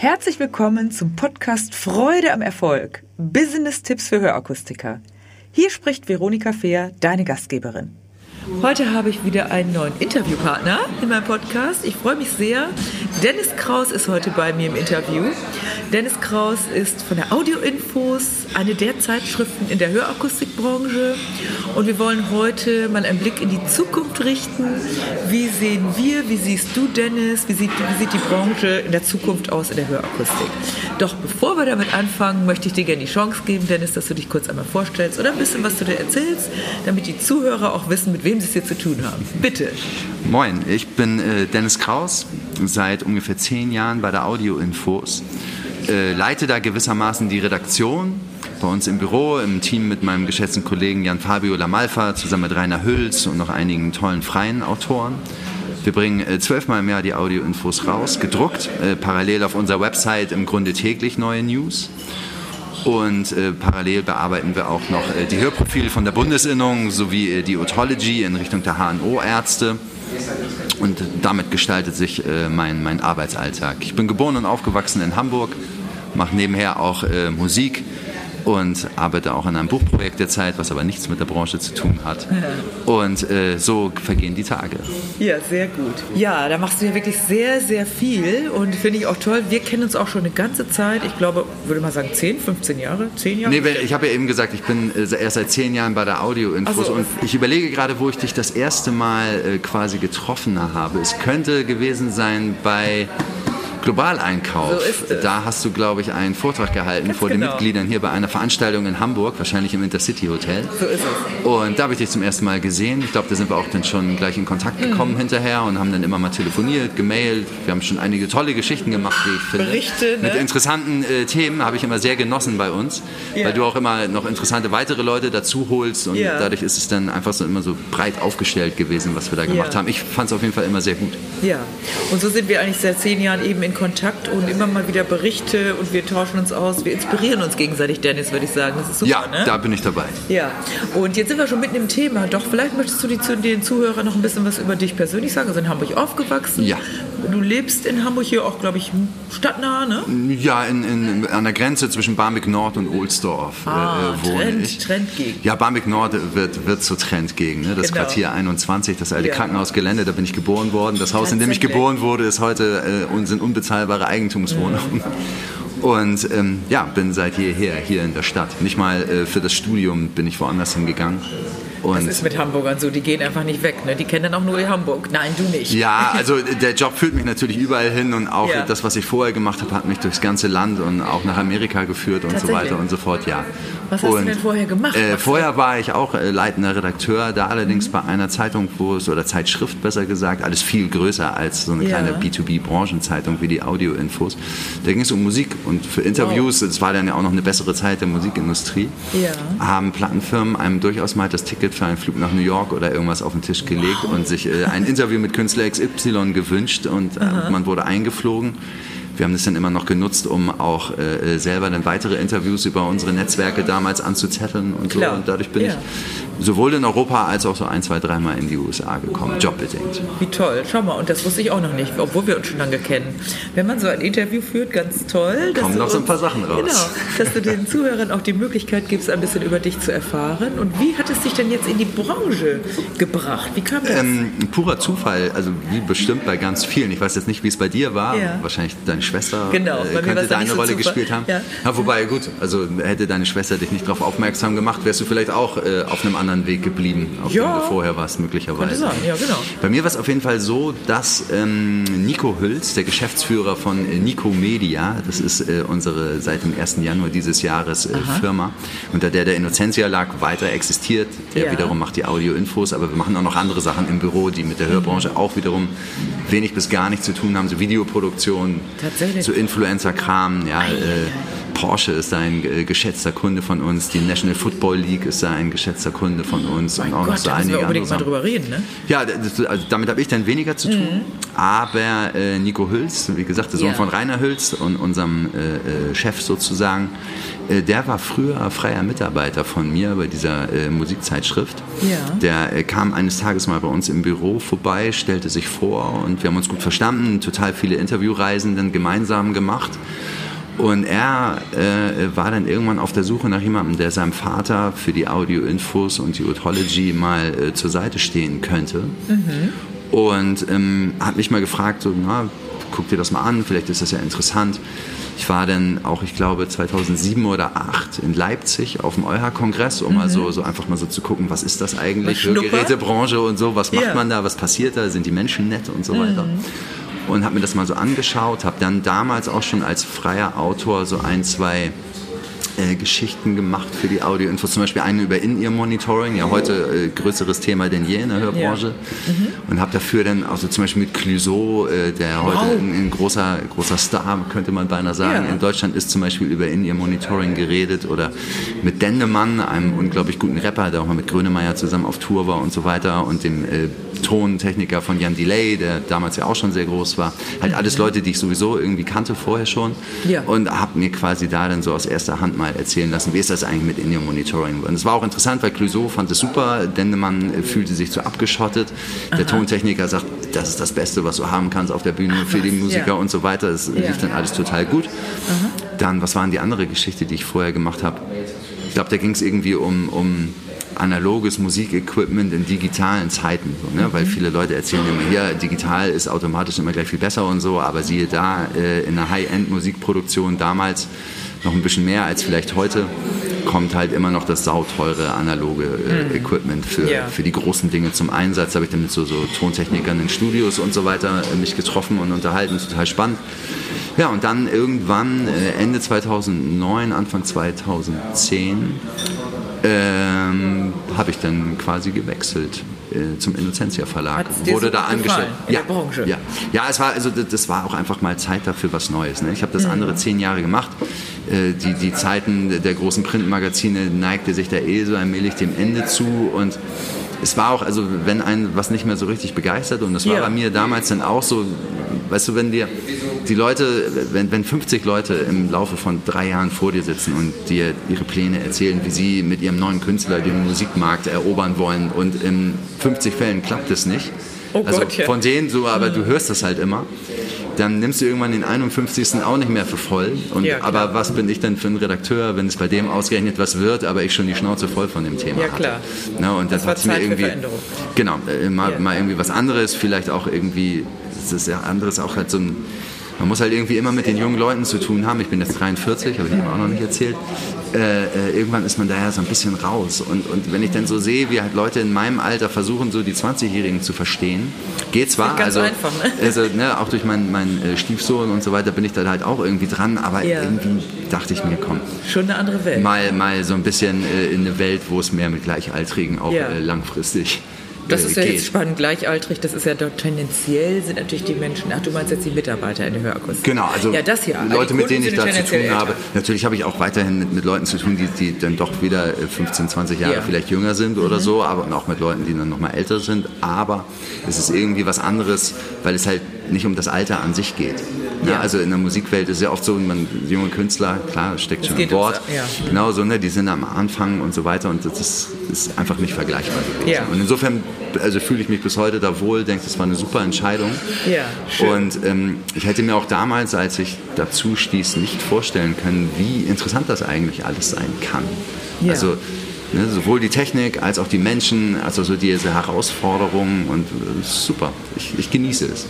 Herzlich willkommen zum Podcast Freude am Erfolg. Business-Tipps für Hörakustiker. Hier spricht Veronika Fehr, deine Gastgeberin. Heute habe ich wieder einen neuen Interviewpartner in meinem Podcast. Ich freue mich sehr. Dennis Kraus ist heute bei mir im Interview. Dennis Kraus ist von der Audioinfos, eine der Zeitschriften in der Hörakustikbranche. Und wir wollen heute mal einen Blick in die Zukunft richten. Wie sehen wir, wie siehst du, Dennis, wie sieht, wie sieht die Branche in der Zukunft aus in der Hörakustik? Doch bevor wir damit anfangen, möchte ich dir gerne die Chance geben, Dennis, dass du dich kurz einmal vorstellst oder ein bisschen was du dir erzählst, damit die Zuhörer auch wissen, mit wem sie es hier zu tun haben. Bitte. Moin, ich bin äh, Dennis Kraus, seit ungefähr zehn Jahren bei der Audioinfos äh, leite da gewissermaßen die Redaktion bei uns im Büro, im Team mit meinem geschätzten Kollegen Jan Fabio Lamalfa, zusammen mit Rainer Hülz und noch einigen tollen freien Autoren. Wir bringen äh, zwölfmal im Jahr die Audioinfos raus, gedruckt, äh, parallel auf unserer Website im Grunde täglich neue News. Und äh, parallel bearbeiten wir auch noch äh, die Hörprofile von der Bundesinnung sowie äh, die Otology in Richtung der HNO-Ärzte. Und damit gestaltet sich äh, mein, mein Arbeitsalltag. Ich bin geboren und aufgewachsen in Hamburg, mache nebenher auch äh, Musik und arbeite auch an einem Buchprojekt derzeit, was aber nichts mit der Branche zu tun hat. Und äh, so vergehen die Tage. Ja, sehr gut. Ja, da machst du ja wirklich sehr, sehr viel und finde ich auch toll. Wir kennen uns auch schon eine ganze Zeit. Ich glaube, würde mal sagen 10, 15 Jahre, 10 Jahre? Nee, ich habe ja eben gesagt, ich bin äh, erst seit 10 Jahren bei der Audioinfos so. und ich überlege gerade, wo ich dich das erste Mal äh, quasi getroffen habe. Es könnte gewesen sein bei Globaleinkauf. So da hast du, glaube ich, einen Vortrag gehalten Ganz vor genau. den Mitgliedern hier bei einer Veranstaltung in Hamburg, wahrscheinlich im Intercity Hotel. So ist es. Und da habe ich dich zum ersten Mal gesehen. Ich glaube, da sind wir auch dann schon gleich in Kontakt gekommen mhm. hinterher und haben dann immer mal telefoniert, gemailt. Wir haben schon einige tolle Geschichten gemacht, wie ich finde. Berichte, ne? Mit interessanten äh, Themen habe ich immer sehr genossen bei uns, ja. weil du auch immer noch interessante weitere Leute dazu holst und ja. dadurch ist es dann einfach so immer so breit aufgestellt gewesen, was wir da gemacht ja. haben. Ich fand es auf jeden Fall immer sehr gut. Ja, und so sind wir eigentlich seit zehn Jahren eben in Kontakt und immer mal wieder Berichte und wir tauschen uns aus. Wir inspirieren uns gegenseitig, Dennis, würde ich sagen. Das ist super, ja, ne? da bin ich dabei. Ja, und jetzt sind wir schon mitten im Thema. Doch, vielleicht möchtest du die, den Zuhörern noch ein bisschen was über dich persönlich sagen. Also in Hamburg aufgewachsen. Ja. Du lebst in Hamburg hier auch, glaube ich, stadtnah, ne? Ja, in, in, an der Grenze zwischen Barmbek Nord und Ohlsdorf äh, ah, äh, wohne Trend, ich. Trendgegend. Ja, Barmbek Nord wird, wird zur Trendgegend. Ne? Das genau. Quartier 21, das alte ja. Krankenhausgelände, da bin ich geboren worden. Das Haus, in dem ich geboren wurde, ist heute äh, sind unbezahlbare Eigentumswohnungen. Mhm. Und ähm, ja, bin seit jeher hier in der Stadt. Nicht mal äh, für das Studium bin ich woanders hingegangen. Und das ist mit Hamburgern so, die gehen einfach nicht weg. Ne? Die kennen dann auch nur Hamburg. Nein, du nicht. Ja, also der Job führt mich natürlich überall hin und auch ja. das, was ich vorher gemacht habe, hat mich durchs ganze Land und auch nach Amerika geführt und so weiter und so fort. Ja. Was hast und, du denn vorher gemacht? Äh, vorher war ich auch äh, leitender Redakteur, da allerdings mhm. bei einer Zeitung, wo es, oder Zeitschrift besser gesagt, alles viel größer als so eine ja. kleine B2B-Branchenzeitung wie die Audioinfos. Da ging es um Musik und für Interviews, wow. das war dann ja auch noch eine bessere Zeit der Musikindustrie, ja. haben Plattenfirmen einem durchaus mal das Ticket einen Flug nach New York oder irgendwas auf den Tisch gelegt wow. und sich äh, ein Interview mit Künstler XY gewünscht und äh, man wurde eingeflogen. Wir haben das dann immer noch genutzt, um auch äh, selber dann weitere Interviews über unsere Netzwerke damals anzuzetteln und Klar. so. Und dadurch bin ja. ich sowohl in Europa als auch so ein, zwei, dreimal in die USA gekommen, jobbedingt. Wie toll. Schau mal, und das wusste ich auch noch nicht, obwohl wir uns schon lange kennen. Wenn man so ein Interview führt, ganz toll. Kommen noch so ein paar Sachen raus. Genau, dass du den Zuhörern auch die Möglichkeit gibst, ein bisschen über dich zu erfahren. Und wie hat es dich denn jetzt in die Branche gebracht? Wie kam das? Ähm, purer Zufall, also wie bestimmt bei ganz vielen. Ich weiß jetzt nicht, wie es bei dir war. Ja. Wahrscheinlich deine Schwester genau, äh, könnte da eine so Rolle gespielt haben. Ja. ja. wobei, gut, also hätte deine Schwester dich nicht darauf aufmerksam gemacht, wärst du vielleicht auch äh, auf einem anderen Weg geblieben, auf ja. dem du vorher warst, möglicherweise. Sein. Ja, genau. Bei mir war es auf jeden Fall so, dass ähm, Nico Hülz, der Geschäftsführer von äh, Nico Media, das ist äh, unsere seit dem 1. Januar dieses Jahres äh, Firma, unter der der Innocentia lag, weiter existiert. Der ja. wiederum macht die Audio-Infos, aber wir machen auch noch andere Sachen im Büro, die mit der Hörbranche mhm. auch wiederum wenig bis gar nichts zu tun haben, so Videoproduktion, so Influencer-Kram, ja, äh, Porsche ist ein äh, geschätzter Kunde von uns, die National Football League ist ein geschätzter Kunde von uns mein und auch Gott, noch so einige wir unbedingt mal drüber reden, ne? Ja, das, also damit habe ich dann weniger zu tun, mhm. aber äh, Nico Hülz, wie gesagt, der Sohn ja. von Rainer Hülz und unserem äh, äh Chef sozusagen, der war früher freier Mitarbeiter von mir bei dieser Musikzeitschrift. Ja. Der kam eines Tages mal bei uns im Büro vorbei, stellte sich vor und wir haben uns gut verstanden, total viele Interviewreisen dann gemeinsam gemacht. Und er äh, war dann irgendwann auf der Suche nach jemandem, der seinem Vater für die Audio-Infos und die Authology mal äh, zur Seite stehen könnte. Mhm. Und ähm, hat mich mal gefragt, so, na, guck dir das mal an, vielleicht ist das ja interessant. Ich war dann auch, ich glaube, 2007 oder 2008 in Leipzig auf dem EuHA-Kongress, um mhm. mal so, so einfach mal so zu gucken, was ist das eigentlich für Gerätebranche und so, was macht ja. man da, was passiert da, sind die Menschen nett und so mhm. weiter. Und habe mir das mal so angeschaut, habe dann damals auch schon als freier Autor so ein, zwei äh, Geschichten gemacht für die Audioinfos, zum Beispiel eine über In-Ear-Monitoring, ja heute äh, größeres Thema denn je in der Hörbranche. Ja. Mhm. Und habe dafür dann auch so zum Beispiel mit Clouseau, äh, der wow. heute ein, ein, großer, großer Star, könnte man beinahe sagen, ja. in Deutschland ist zum Beispiel über In-Ear-Monitoring geredet oder mit Dendemann, einem unglaublich guten Rapper, der auch mal mit Grönemeyer zusammen auf Tour war und so weiter und dem äh, Tontechniker von Jan Delay, der damals ja auch schon sehr groß war. Halt alles mhm. Leute, die ich sowieso irgendwie kannte vorher schon ja. und habe mir quasi da dann so aus erster Hand mal mal erzählen lassen, wie ist das eigentlich mit Indian Monitoring. Und es war auch interessant, weil Clouseau fand es super, Dendemann fühlte sich so abgeschottet. Der Aha. Tontechniker sagt, das ist das Beste, was du haben kannst auf der Bühne Ach, für die Musiker ja. und so weiter. Das ja. lief dann alles total gut. Aha. Dann, was waren die andere Geschichte, die ich vorher gemacht habe? Ich glaube, da ging es irgendwie um, um analoges Musikequipment in digitalen Zeiten. So, ne? Weil mhm. viele Leute erzählen immer, hier, digital ist automatisch immer gleich viel besser und so, aber siehe da, äh, in einer High-End-Musikproduktion damals noch ein bisschen mehr als vielleicht heute, kommt halt immer noch das sauteure analoge äh, mhm. Equipment für, ja. für die großen Dinge zum Einsatz. Da habe ich dann mit so, so Tontechnikern in Studios und so weiter äh, mich getroffen und unterhalten, total spannend. Ja, und dann irgendwann äh, Ende 2009, Anfang 2010 ähm, habe ich dann quasi gewechselt äh, zum Innocentia Verlag. Wurde da angestellt. Ja, ja, ja, es war also das war auch einfach mal Zeit dafür was Neues. Ne? Ich habe das mhm. andere zehn Jahre gemacht. Äh, die, die Zeiten der großen Printmagazine neigte sich da eh so allmählich dem Ende zu und es war auch, also wenn einen was nicht mehr so richtig begeistert und das war ja. bei mir damals dann auch so, weißt du, wenn dir die Leute, wenn, wenn 50 Leute im Laufe von drei Jahren vor dir sitzen und dir ihre Pläne erzählen, wie sie mit ihrem neuen Künstler den Musikmarkt erobern wollen und in 50 Fällen klappt es nicht. Oh also Gott, ja. von denen so, aber du hörst das halt immer dann nimmst du irgendwann den 51. auch nicht mehr für voll. Und, ja, aber was bin ich denn für ein Redakteur, wenn es bei dem ausgerechnet was wird, aber ich schon die Schnauze voll von dem Thema Ja, klar. Na, und das, das hat mir irgendwie. Genau, äh, mal, ja. mal irgendwie was anderes, vielleicht auch irgendwie, das ist ja anderes auch halt so ein man muss halt irgendwie immer mit den jungen Leuten zu tun haben. Ich bin jetzt 43, habe ich ihm auch noch nicht erzählt. Äh, äh, irgendwann ist man da ja so ein bisschen raus. Und, und wenn ich dann so sehe, wie halt Leute in meinem Alter versuchen, so die 20-Jährigen zu verstehen, geht zwar, ganz also, einfach, ne? also ne, auch durch meinen mein, äh, Stiefsohn und so weiter bin ich da halt auch irgendwie dran, aber ja. irgendwie dachte ich mir, komm. Schon eine andere Welt. Mal, mal so ein bisschen äh, in eine Welt, wo es mehr mit Gleichaltrigen auch ja. Äh, langfristig das ist ja geht. jetzt spannend, gleichaltrig, das ist ja dort tendenziell sind natürlich die Menschen, ach du meinst jetzt die Mitarbeiter in der Hörakustik. Genau, also ja, das ja. Leute, mit denen ich da zu tun habe. Natürlich habe ich auch weiterhin mit, mit Leuten zu tun, die, die dann doch wieder 15, äh, 20 Jahre ja. vielleicht jünger sind oder mhm. so, aber auch mit Leuten, die dann noch mal älter sind. Aber es ist irgendwie was anderes, weil es halt nicht um das Alter an sich geht. Ja. Also in der Musikwelt ist es ja oft so, man, junge Künstler, klar, steckt schon ein Wort. Ja. Genau so, ne, die sind am Anfang und so weiter und das ist, ist einfach nicht vergleichbar. Ja. Und insofern also fühle ich mich bis heute da wohl, denke, das war eine super Entscheidung. Ja, schön. Und ähm, ich hätte mir auch damals, als ich dazu stieß, nicht vorstellen können, wie interessant das eigentlich alles sein kann. Ja. Also Ne, sowohl die Technik als auch die Menschen, also so diese Herausforderungen und äh, super. Ich, ich genieße es.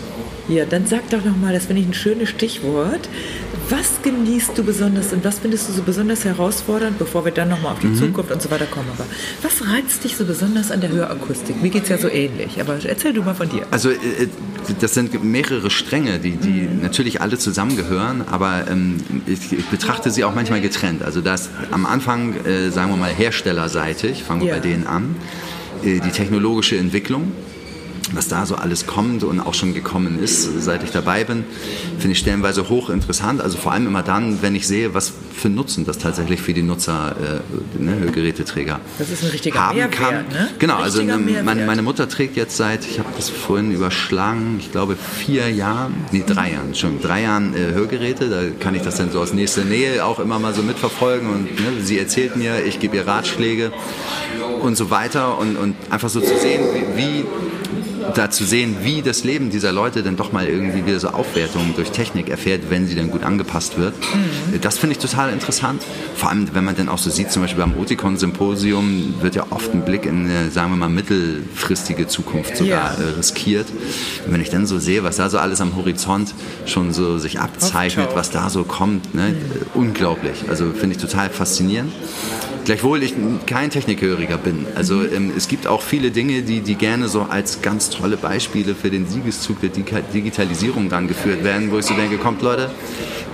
Ja, dann sag doch nochmal, das finde ich ein schönes Stichwort. Was genießt du besonders und was findest du so besonders herausfordernd, bevor wir dann nochmal auf die mhm. Zukunft und so weiter kommen? Aber was reizt dich so besonders an der Hörakustik? Mir geht es ja so ähnlich, aber erzähl du mal von dir. Also, äh, das sind mehrere Stränge, die, die mhm. natürlich alle zusammengehören, aber ähm, ich, betrachte sie auch manchmal getrennt. Also, das am Anfang, äh, sagen wir mal, herstellerseitig, fangen wir ja. bei denen an, äh, die technologische Entwicklung was da so alles kommt und auch schon gekommen ist, seit ich dabei bin, finde ich stellenweise hochinteressant. Also vor allem immer dann, wenn ich sehe, was für Nutzen das tatsächlich für die Nutzer, äh, ne, Hörgeräteträger Das ist ein richtiger haben Mehrwert, kann. ne? Genau, also ne, meine, meine Mutter trägt jetzt seit, ich habe das vorhin überschlagen, ich glaube vier Jahren, nee drei Jahren, schon drei Jahren äh, Hörgeräte. Da kann ich das dann so aus nächster Nähe auch immer mal so mitverfolgen und ne, sie erzählt mir, ich gebe ihr Ratschläge und so weiter und, und einfach so zu sehen, wie, wie da zu sehen, wie das Leben dieser Leute dann doch mal irgendwie wieder so Aufwertungen durch Technik erfährt, wenn sie dann gut angepasst wird. Das finde ich total interessant. Vor allem, wenn man dann auch so sieht, zum Beispiel beim Oticon-Symposium wird ja oft ein Blick in eine, sagen wir mal, mittelfristige Zukunft sogar Ja. äh, riskiert. Und wenn ich dann so sehe, was da so alles am Horizont schon so sich abzeichnet, was da so kommt, ne? unglaublich. Also finde ich total faszinierend. Gleichwohl ich kein Technikhöriger bin. Also ähm, es gibt auch viele Dinge, die, die gerne so als ganz tolle Beispiele für den Siegeszug der Digitalisierung dann geführt werden, wo ich so denke, kommt Leute,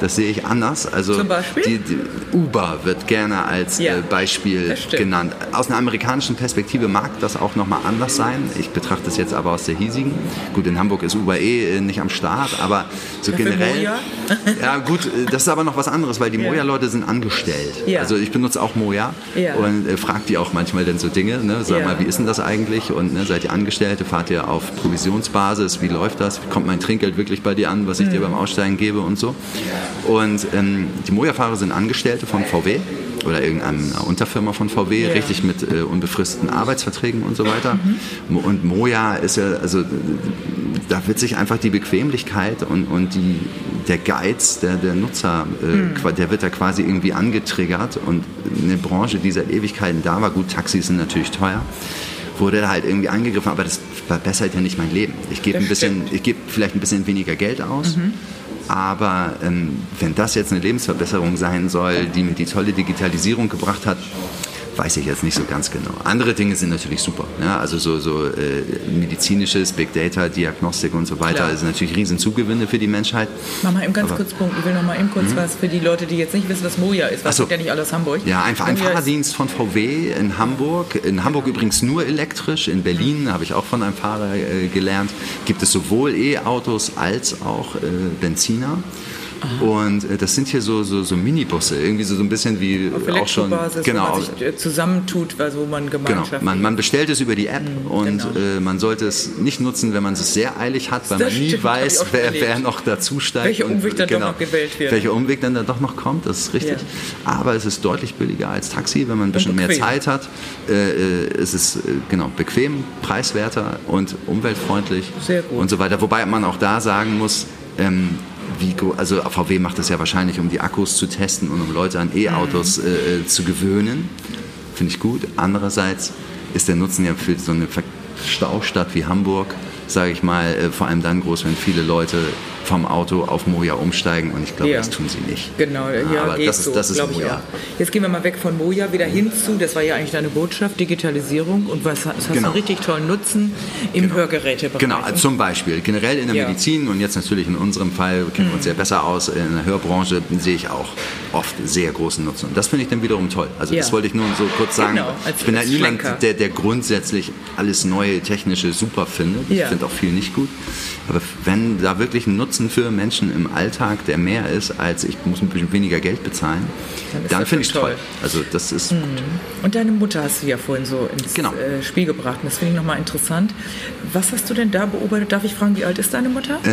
das sehe ich anders. Also Zum Beispiel? Die, die Uber wird gerne als Ja, äh, Beispiel genannt. Aus einer amerikanischen Perspektive mag das auch nochmal anders sein. Ich betrachte es jetzt aber aus der hiesigen. Gut, in Hamburg ist Uber eh äh, nicht am Start, aber so Dafür generell. Moja? Ja gut, äh, das ist aber noch was anderes, weil die Ja. Moja-Leute sind angestellt. Ja. Also ich benutze auch Moja Ja. und äh, frage die auch manchmal dann so Dinge. Ne? Sag mal, wie ist denn das eigentlich? Und ne, seid ihr Angestellte? Fahrt ihr auf Provisionsbasis? Wie läuft das? Wie kommt mein Trinkgeld wirklich bei dir an, was ich dir Mhm. beim Aussteigen gebe und so? Und ähm, die Moja-Fahrer sind Angestellte von VW oder irgendeiner Unterfirma von VW, Ja. richtig mit äh, unbefristeten Arbeitsverträgen und so weiter. Mhm. Und Moja ist ja, also da wird sich einfach die Bequemlichkeit und, und die, der Geiz der, der Nutzer, äh, Mhm. der wird da quasi irgendwie angetriggert und eine Branche, die seit Ewigkeiten da war, gut, Taxis sind natürlich teuer, wurde da halt irgendwie angegriffen, aber das verbessert ja nicht mein Leben. Ich gebe ein bisschen, stimmt. ich gebe vielleicht ein bisschen weniger Geld aus. Aber ähm, wenn das jetzt eine Lebensverbesserung sein soll, die mir die tolle Digitalisierung gebracht hat, weiß ich jetzt nicht so ganz genau. Andere Dinge sind natürlich super. Ja? Also so, so äh, medizinisches, Big Data, Diagnostik und so weiter Klar. sind natürlich riesen Zugewinne für die Menschheit. Mach mal eben ganz Aber- Mhm. kurz Punkt. Ich will noch mal eben kurz was für die Leute, die jetzt nicht wissen, was Moja ist. Was so. ja nicht alles aus Hamburg. Ja, einfach ein Moja ist- Fahrerdienst von VW in Hamburg. In Hamburg übrigens nur elektrisch. In Berlin habe ich auch von einem Fahrer äh, gelernt. Gibt es sowohl E-Autos als auch äh, Benziner. Und äh, das sind hier so, so, so Minibusse, irgendwie so, so ein bisschen wie Auf auch schon. Genau, wo man sich äh, zusammentut, also wo man Genau, Gemeinschaft... man, man bestellt es über die App und genau. äh, man sollte es nicht nutzen, wenn man es sehr eilig hat, weil Das man nie stimmt, weiß, wer, wer noch dazu steigt. Welcher und, genau, Umweg dann doch noch gewählt wird. Welcher Umweg dann da doch noch kommt, das ist richtig. Aber es ist deutlich billiger als Taxi, wenn man ein bisschen mehr. Zeit hat. Äh, äh, es ist genau bequem, preiswerter und umweltfreundlich Sehr gut. und so weiter. Wobei man auch da sagen muss, ähm, gro- also VW macht das ja wahrscheinlich, um die Akkus zu testen und um Leute an E-Autos Mhm. äh, äh, zu gewöhnen. Finde ich gut. Andererseits ist der Nutzen ja für so eine Staustadt wie Hamburg, sage ich mal, äh, vor allem dann groß, wenn viele Leute vom Auto auf Moja umsteigen und ich glaube, Ja. das tun sie nicht. Genau, ja, Aber geht das ist- so, das ist Moja. Jetzt gehen wir mal weg von Moja wieder hin zu, das war ja eigentlich deine Botschaft, Digitalisierung und was, es hast Genau. einen richtig tollen Nutzen im Hörgerätebereich. Genau, also zum Beispiel. Generell in der Ja. Medizin und jetzt natürlich in unserem Fall kennen wir uns sehr besser aus. In der Hörbranche sehe ich auch oft sehr großen Nutzen. Und das finde ich dann wiederum toll. Also Ja. das wollte ich nur so kurz sagen. Genau, als- ich bin halt als niemand, der, der grundsätzlich alles neue Technische super findet. Ich Ja. finde auch viel nicht gut. Aber wenn da wirklich ein Nutzen für Menschen im Alltag, der mehr ist, als ich muss ein bisschen weniger Geld bezahlen, Dann dann das finde ich toll. toll. Also das ist Und deine Mutter hast du ja vorhin so ins Genau. äh, Spiel gebracht. Und das finde ich nochmal interessant. Was hast du denn da beobachtet? Darf ich fragen, wie alt ist deine Mutter? äh,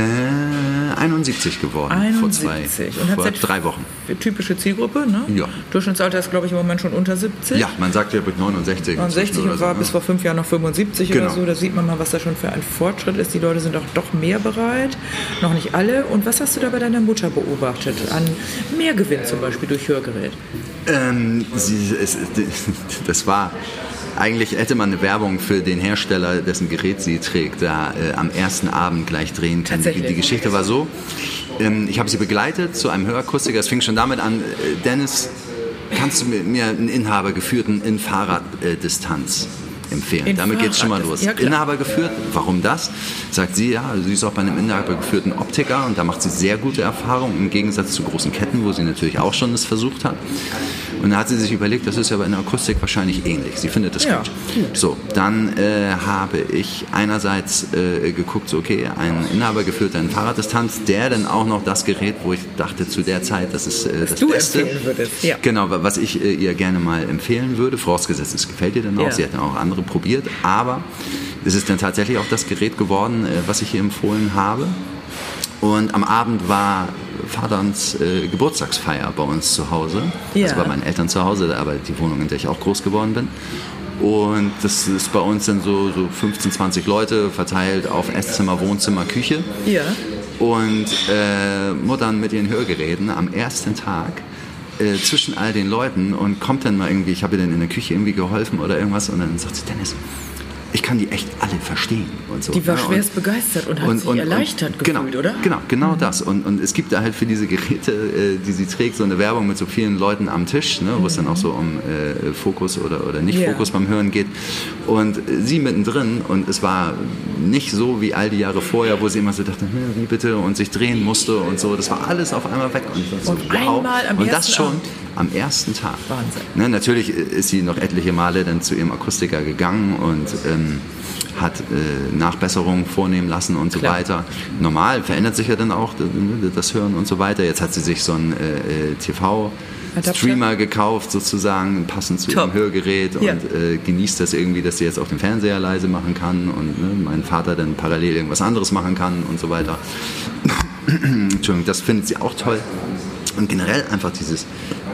71 geworden vor zwei, 71. Und hat vor drei Wochen. Typische Zielgruppe, ne? Ja. Durchschnittsalter ist, glaube ich, im Moment schon unter 70. Ja, man sagt ja mit 69. 69 inzwischen oder und war so, bis vor fünf Jahren noch 75 Genau. oder so. Da sieht man mal, was da schon für ein Fortschritt ist. Die Leute sind auch doch mehr bereit. Noch nicht alle. Und was hast du da bei deiner Mutter beobachtet? An Mehrgewinn zum Beispiel durch Hörgerät? Ähm, sie, es, das war eigentlich hätte man eine Werbung für den Hersteller, dessen Gerät sie trägt, da äh, am ersten Abend gleich drehen können. Die, die Geschichte war so: ähm, Ich habe sie begleitet zu einem Hörakustiker. Es fing schon damit an, äh, Dennis, kannst du mir, einen Inhaber geführten in Fahrraddistanz empfehlen? In damit geht es schon mal los. Ja. Inhaber geführt, warum das? Sagt sie, ja, sie ist auch bei einem Inhaber geführten Optiker und da macht sie sehr gute Erfahrungen im Gegensatz zu großen Ketten, wo sie natürlich auch schon das versucht hat. Und dann hat sie sich überlegt, das ist ja bei einer Akustik wahrscheinlich ähnlich. Sie findet das Ja, gut. gut. So, dann äh, habe ich einerseits äh, geguckt, so, okay, ein Inhaber geführt einen Fahrraddistanz, der dann auch noch das Gerät, wo ich dachte zu der Zeit, das ist äh, das du Beste. empfehlen würdest, ja. Genau, wa- was ich äh, ihr gerne mal empfehlen würde, vorausgesetzt, es gefällt ihr dann auch. Ja. Sie hat dann auch andere probiert, aber es ist dann tatsächlich auch das Gerät geworden, äh, was ich ihr empfohlen habe. Und am Abend war Vaterns äh, Geburtstagsfeier bei uns zu Hause. Ja. Also bei meinen Eltern zu Hause, aber die Wohnung, in der ich auch groß geworden bin. Und das ist bei uns dann so, so 15, 20 Leute verteilt auf Esszimmer, Wohnzimmer, Küche. Ja. Und äh, Muttern mit ihren Hörgeräten am ersten Tag äh, zwischen all den Leuten und kommt dann mal irgendwie, ich habe ihr dann in der Küche irgendwie geholfen oder irgendwas und dann sagt sie, Dennis, ich kann die echt alle verstehen und so. Die war ne? schwerst und, begeistert und hat sich erleichtert genau, gefühlt, oder? Mhm. Genau, genau das. Und, und es gibt da halt für diese Geräte, äh, die sie trägt, so eine Werbung mit so vielen Leuten am Tisch, ne, wo es dann auch so um äh, Fokus oder, oder nicht Ja. Fokus beim Hören geht. Und äh, sie mittendrin und es war nicht so wie all die Jahre vorher, wo sie immer so dachte, hm, wie bitte und sich drehen musste und so. Das war alles auf einmal weg. Und, so, Und einmal am und das schon Abend. am ersten Tag. Wahnsinn. Ne, natürlich ist sie noch etliche Male dann zu ihrem Akustiker gegangen und ähm, hat äh, Nachbesserungen vornehmen lassen und so Klar. weiter. Normal verändert sich ja dann auch das Hören und so weiter. Jetzt hat sie sich so einen äh, äh, TV-Streamer gekauft, sozusagen, passend zu Top. ihrem Hörgerät Ja. und äh, genießt das irgendwie, dass sie jetzt auch den Fernseher leise machen kann und ne, mein Vater dann parallel irgendwas anderes machen kann und so weiter. Entschuldigung, das findet sie auch toll. Und generell einfach dieses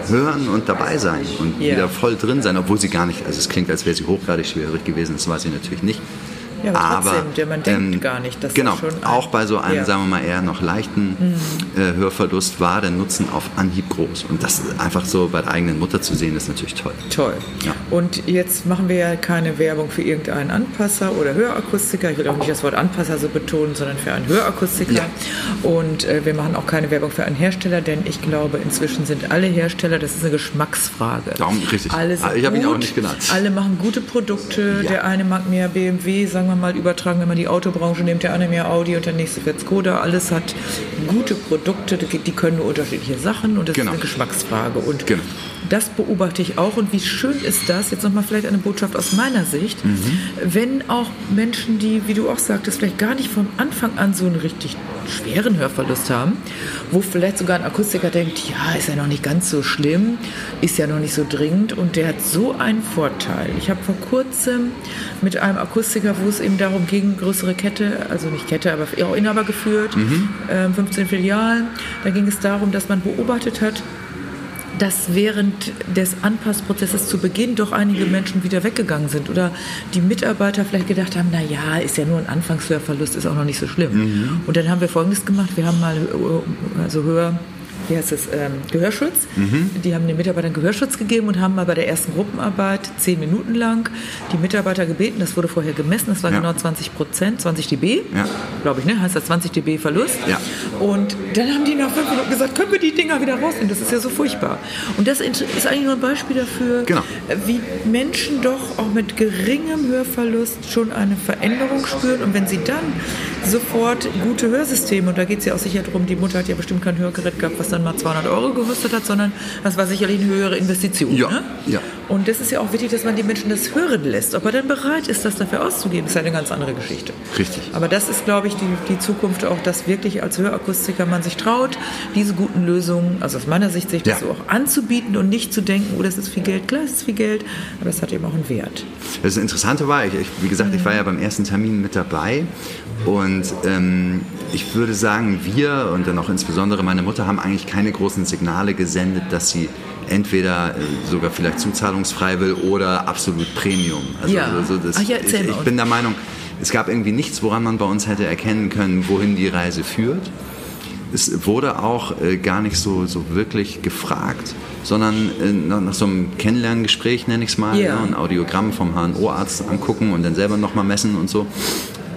Hören und dabei sein und Ja. wieder voll drin sein, obwohl sie gar nicht, also es klingt, als wäre sie hochgradig schwierig gewesen, das war sie natürlich nicht. Ja, aber trotzdem, der- man denkt gar nicht, dass Genau, das schon auch bei so einem, Ja. Mhm. sagen wir mal, eher noch leichten äh, Hörverlust war der Nutzen auf Anhieb groß. Und das einfach so bei der eigenen Mutter zu sehen, ist natürlich toll. Toll. Ja. Und jetzt machen wir ja keine Werbung für irgendeinen Anpasser oder Hörakustiker. Ich will auch nicht das Wort Anpasser so betonen, sondern für einen Hörakustiker. Ja. Und äh, wir machen auch keine Werbung für einen Hersteller, denn ich glaube, inzwischen sind alle Hersteller, das ist eine Geschmacksfrage. Darum, richtig. Alle sind Ich habe ihn auch nicht genannt. Alle machen gute Produkte. Der eine mag mehr BMW, sagen wir mal, übertragen, wenn man die Autobranche nimmt, der andere mehr Audi und der nächste fährt Skoda. Alles hat gute Produkte, die die können nur unterschiedliche Sachen und das Genau. ist eine Geschmacksfrage. Und Genau. Das beobachte ich auch und wie schön ist das, jetzt nochmal vielleicht eine Botschaft aus meiner Sicht, Mhm. wenn auch Menschen, die, wie du auch sagtest, vielleicht gar nicht von Anfang an so einen richtig schweren Hörverlust haben, wo vielleicht sogar ein Akustiker denkt, ja, ist ja noch nicht ganz so schlimm, ist ja noch nicht so dringend und der hat so einen Vorteil. Ich habe vor kurzem mit einem Akustiker, wo es eben darum ging, größere Kette, also nicht Kette, aber auch Inhaber geführt, ähm, 15 Filialen, da ging es darum, dass man beobachtet hat, dass während des Anpassprozesses zu Beginn doch einige Menschen wieder weggegangen sind oder die Mitarbeiter vielleicht gedacht haben, na ja, ist ja nur ein Anfangshörverlust, ist auch noch nicht so schlimm. Und dann haben wir Folgendes gemacht, wir haben mal äh, also Hör wie heißt es, ähm, Gehörschutz. Die haben den Mitarbeitern Gehörschutz gegeben und haben mal bei der ersten Gruppenarbeit zehn Minuten lang die Mitarbeiter gebeten, das wurde vorher gemessen, das war Ja. genau 20 Prozent, 20 dB, Ja. glaube ich, ne? heißt das 20 dB Verlust. Ja. Und dann haben die nach fünf Minuten gesagt, können wir die Dinger wieder rausnehmen? Das ist ja so furchtbar. Und das ist eigentlich nur ein Beispiel dafür, Genau. wie Menschen doch auch mit geringem Hörverlust schon eine Veränderung spüren. Und wenn sie dann sofort gute Hörsysteme, und da geht es ja auch sicher darum, die Mutter hat ja bestimmt kein Hörgerät gehabt, was dann mal 200 Euro gekostet hat, sondern das war sicherlich eine höhere Investition. Ja, Ne? ja. Und das ist ja auch wichtig, dass man die Menschen das hören lässt. Ob er dann bereit ist, das dafür auszugeben, ist ja eine ganz andere Geschichte. Richtig. Aber das ist, glaube ich, die, die Zukunft auch, dass wirklich als Hörakustiker man sich traut, diese guten Lösungen, also aus meiner Sicht, sich das Ja. so auch anzubieten und nicht zu denken, oh, das ist viel Geld. Klar, es ist viel Geld, aber es hat eben auch einen Wert. Das Interessante war, ich, ich, wie gesagt, ich war ja beim ersten Termin mit dabei und ähm, ich würde sagen, wir und dann auch insbesondere meine Mutter haben eigentlich keine großen Signale gesendet, dass sie entweder äh, sogar vielleicht zuzahlungsfrei will oder absolut Premium. Also, Ja. also das, Ach ja, ich, ich bin der Meinung, es gab irgendwie nichts, woran man bei uns hätte erkennen können, wohin die Reise führt. Es wurde auch äh, gar nicht so, so wirklich gefragt, sondern äh, nach, nach so einem Kennenlerngespräch, nenne ich es mal, Ja. ne, ein Audiogramm vom HNO-Arzt angucken und dann selber nochmal messen und so,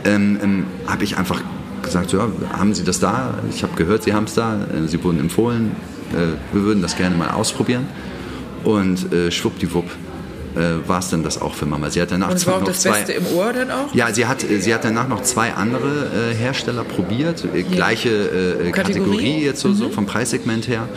ähm, ähm, habe ich einfach gesagt, ja, haben Sie das da? Ich habe gehört, Sie haben es da, äh, Sie wurden empfohlen, äh, wir würden das gerne mal ausprobieren. Und äh, schwuppdiwupp äh, war es dann das auch für Mama. Sie hat danach Und war auch das zwei, Beste im Ohr dann auch? Ja, sie hat, sie hat danach noch zwei andere äh, Hersteller probiert, äh, gleiche äh, Kategorie. Kategorie. jetzt so, mhm. so vom Preissegment her.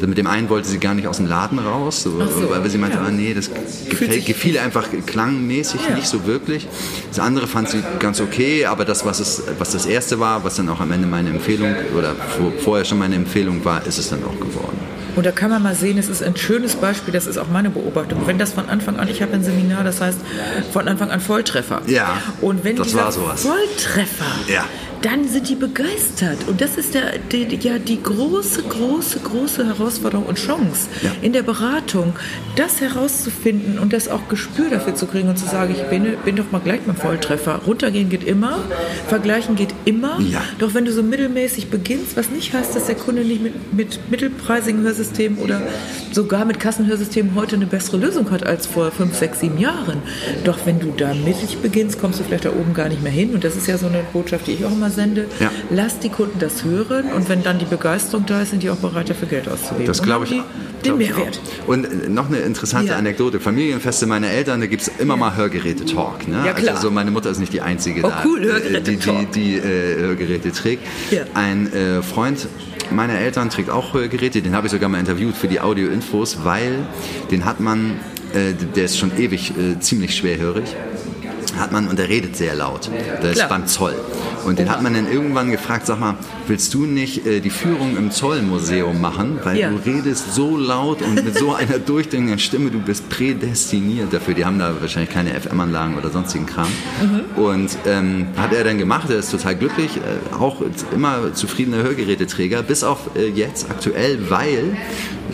Mit dem einen wollte sie gar nicht aus dem Laden raus, so, so, weil sie meinte, ja. ah, nee, das gefällt, gefiel einfach klangmäßig ja. nicht so wirklich. Das andere fand sie ganz okay, aber das, was, es, was das erste war, was dann auch am Ende meine Empfehlung oder vorher schon meine Empfehlung war, ist es dann auch geworden. Und da kann man mal sehen, es ist ein schönes Beispiel, das ist auch meine Beobachtung. Wenn das von Anfang an, ich habe ein Seminar, das heißt von Anfang an Volltreffer. Ja. Und wenn das dieser war sowas. Volltreffer ja dann sind die begeistert. Und das ist der, die, ja die große, große, große Herausforderung und Chance ja. in der Beratung, das herauszufinden und das auch Gespür dafür zu kriegen und zu sagen, ich bin, bin doch mal gleich beim Volltreffer. Runtergehen geht immer, vergleichen geht immer. Ja. Doch wenn du so mittelmäßig beginnst, was nicht heißt, dass der Kunde nicht mit, mit mittelpreisigen Hörsystemen oder sogar mit Kassenhörsystemen heute eine bessere Lösung hat als vor fünf, sechs, sieben Jahren. Doch wenn du da mittig beginnst, kommst du vielleicht da oben gar nicht mehr hin. Und das ist ja so eine Botschaft, die ich auch immer sende. Ja. Lass die Kunden das hören und wenn dann die Begeisterung da ist, sind die auch bereit, dafür Geld auszugeben. Das glaube ich. Die, den Mehrwert. Und äh, noch eine interessante ja. Anekdote. Familienfeste meiner Eltern, da gibt es immer mal Hörgeräte-Talk. Ne? Ja, klar. Also meine Mutter ist nicht die Einzige, oh, da, cool, äh, die, die, die äh, Hörgeräte trägt. Ein äh, Freund meiner Eltern trägt auch Hörgeräte, den habe ich sogar mal interviewt für die Audio-Infos, weil den hat man, äh, der ist schon ewig äh, ziemlich schwerhörig hat man, und der redet sehr laut, der ist beim Zoll. Und den hat man dann irgendwann gefragt, sag mal, willst du nicht äh, die Führung im Zollmuseum machen? Weil ja. du redest so laut und mit so einer durchdringenden Stimme, du bist prädestiniert dafür. Die haben da wahrscheinlich keine FM-Anlagen oder sonstigen Kram. Mhm. Und ähm, hat er dann gemacht, er ist total glücklich, äh, auch immer zufriedener Hörgeräteträger, bis auf äh, jetzt aktuell, weil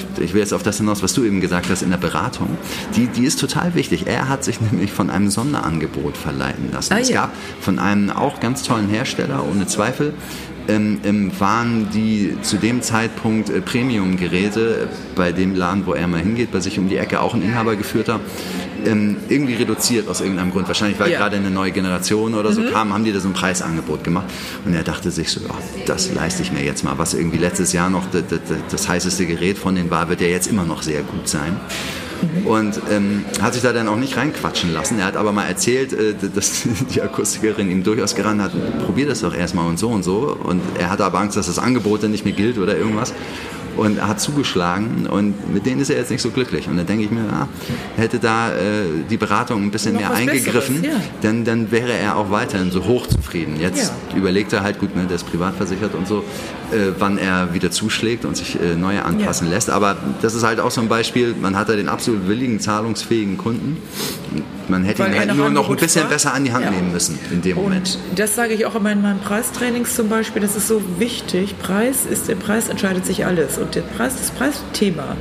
ich, ich will jetzt auf das hinaus, was du eben gesagt hast in der Beratung, die, die ist total wichtig. Er hat sich nämlich von einem Sonderangebot verleiten lassen. Ah, es ja. gab von einem auch ganz tollen Hersteller, ohne Zweifel, ähm, ähm, waren die zu dem Zeitpunkt äh, Premium-Geräte bei dem Laden, wo er mal hingeht, bei sich um die Ecke, auch ein Inhaber geführter, ähm, irgendwie reduziert aus irgendeinem Grund. Wahrscheinlich, weil ja. gerade eine neue Generation oder so mhm. kam, haben die da so ein Preisangebot gemacht. Und er dachte sich so, ja, das leiste ich mir jetzt mal. Was irgendwie letztes Jahr noch das, das, das heißeste Gerät von denen war, wird ja jetzt immer noch sehr gut sein. Mhm. Und ähm, hat sich da dann auch nicht reinquatschen lassen. Er hat aber mal erzählt, äh, dass die Akustikerin ihm durchaus gerannt hat, probier das doch erstmal und so und so. Und er hatte aber Angst, dass das Angebot dann nicht mehr gilt oder irgendwas und hat zugeschlagen und mit denen ist er jetzt nicht so glücklich. Und dann denke ich mir, ah, hätte da äh, die Beratung ein bisschen Noch mehr eingegriffen, ja. dann, dann wäre er auch weiterhin so hochzufrieden. Jetzt ja. überlegt er halt, gut, ne, der ist privat versichert und so, äh, wann er wieder zuschlägt und sich äh, neue anpassen ja. lässt. Aber das ist halt auch so ein Beispiel, man hat da den absolut willigen, zahlungsfähigen Kunden. Man hätte Weil ihn halt nur noch ein bisschen war. besser an die Hand ja. nehmen müssen in dem und Moment. Das sage ich auch immer in meinen Preistrainings zum Beispiel, das ist so wichtig. Preis ist, der Preis entscheidet sich alles. Und der Preis, das Preisthema,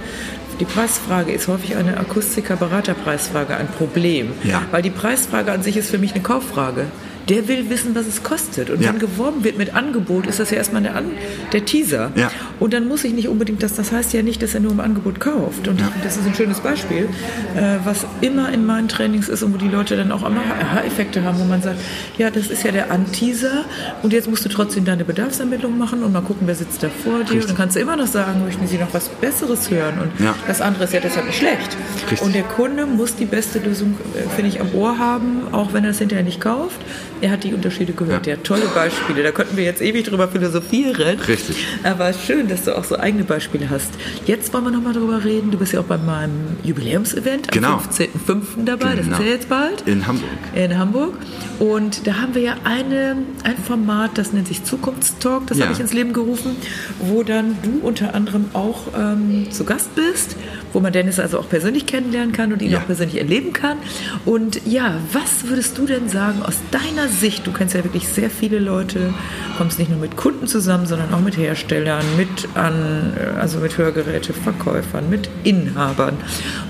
die Preisfrage ist häufig eine Akustiker-Beraterpreisfrage ein Problem. Ja. Weil die Preisfrage an sich ist für mich eine Kauffrage der will wissen, was es kostet. Und ja. wenn geworben wird mit Angebot, ist das ja erstmal der, An der Teaser. Ja. Und dann muss ich nicht unbedingt, das, das heißt ja nicht, dass er nur im Angebot kauft. Und ja. das ist ein schönes Beispiel, äh, was immer in meinen Trainings ist und wo die Leute dann auch immer Aha-Effekte haben, wo man sagt, ja, das ist ja der Anteaser und jetzt musst du trotzdem deine Bedarfsermittlung machen und mal gucken, wer sitzt da vor dir. Und dann kannst du immer noch sagen, möchten Sie noch was Besseres hören? Und das andere ist ja deshalb nicht schlecht. Richtig. Und der Kunde muss die beste Lösung, äh, finde ich, am Ohr haben, auch wenn er es hinterher nicht kauft. Er hat die Unterschiede gehört. Ja. tolle Beispiele. Da könnten wir jetzt ewig drüber philosophieren. Richtig. Aber schön, dass du auch so eigene Beispiele hast. Jetzt wollen wir nochmal drüber reden. Du bist ja auch bei meinem Jubiläumsevent am genau. 15.05. dabei. Genau. Das ist genau. ja jetzt bald. In Hamburg. In Hamburg. Und da haben wir ja eine, ein Format, das nennt sich Zukunftstalk. Das ja. habe ich ins Leben gerufen, wo dann du unter anderem auch ähm, zu Gast bist, wo man Dennis also auch persönlich kennenlernen kann und ihn ja. auch persönlich erleben kann. Und ja, was würdest du denn sagen aus deiner Sicht? Du kennst ja wirklich sehr viele Leute, kommst nicht nur mit Kunden zusammen, sondern auch mit Herstellern, mit an, also mit Hörgeräteverkäufern, mit Inhabern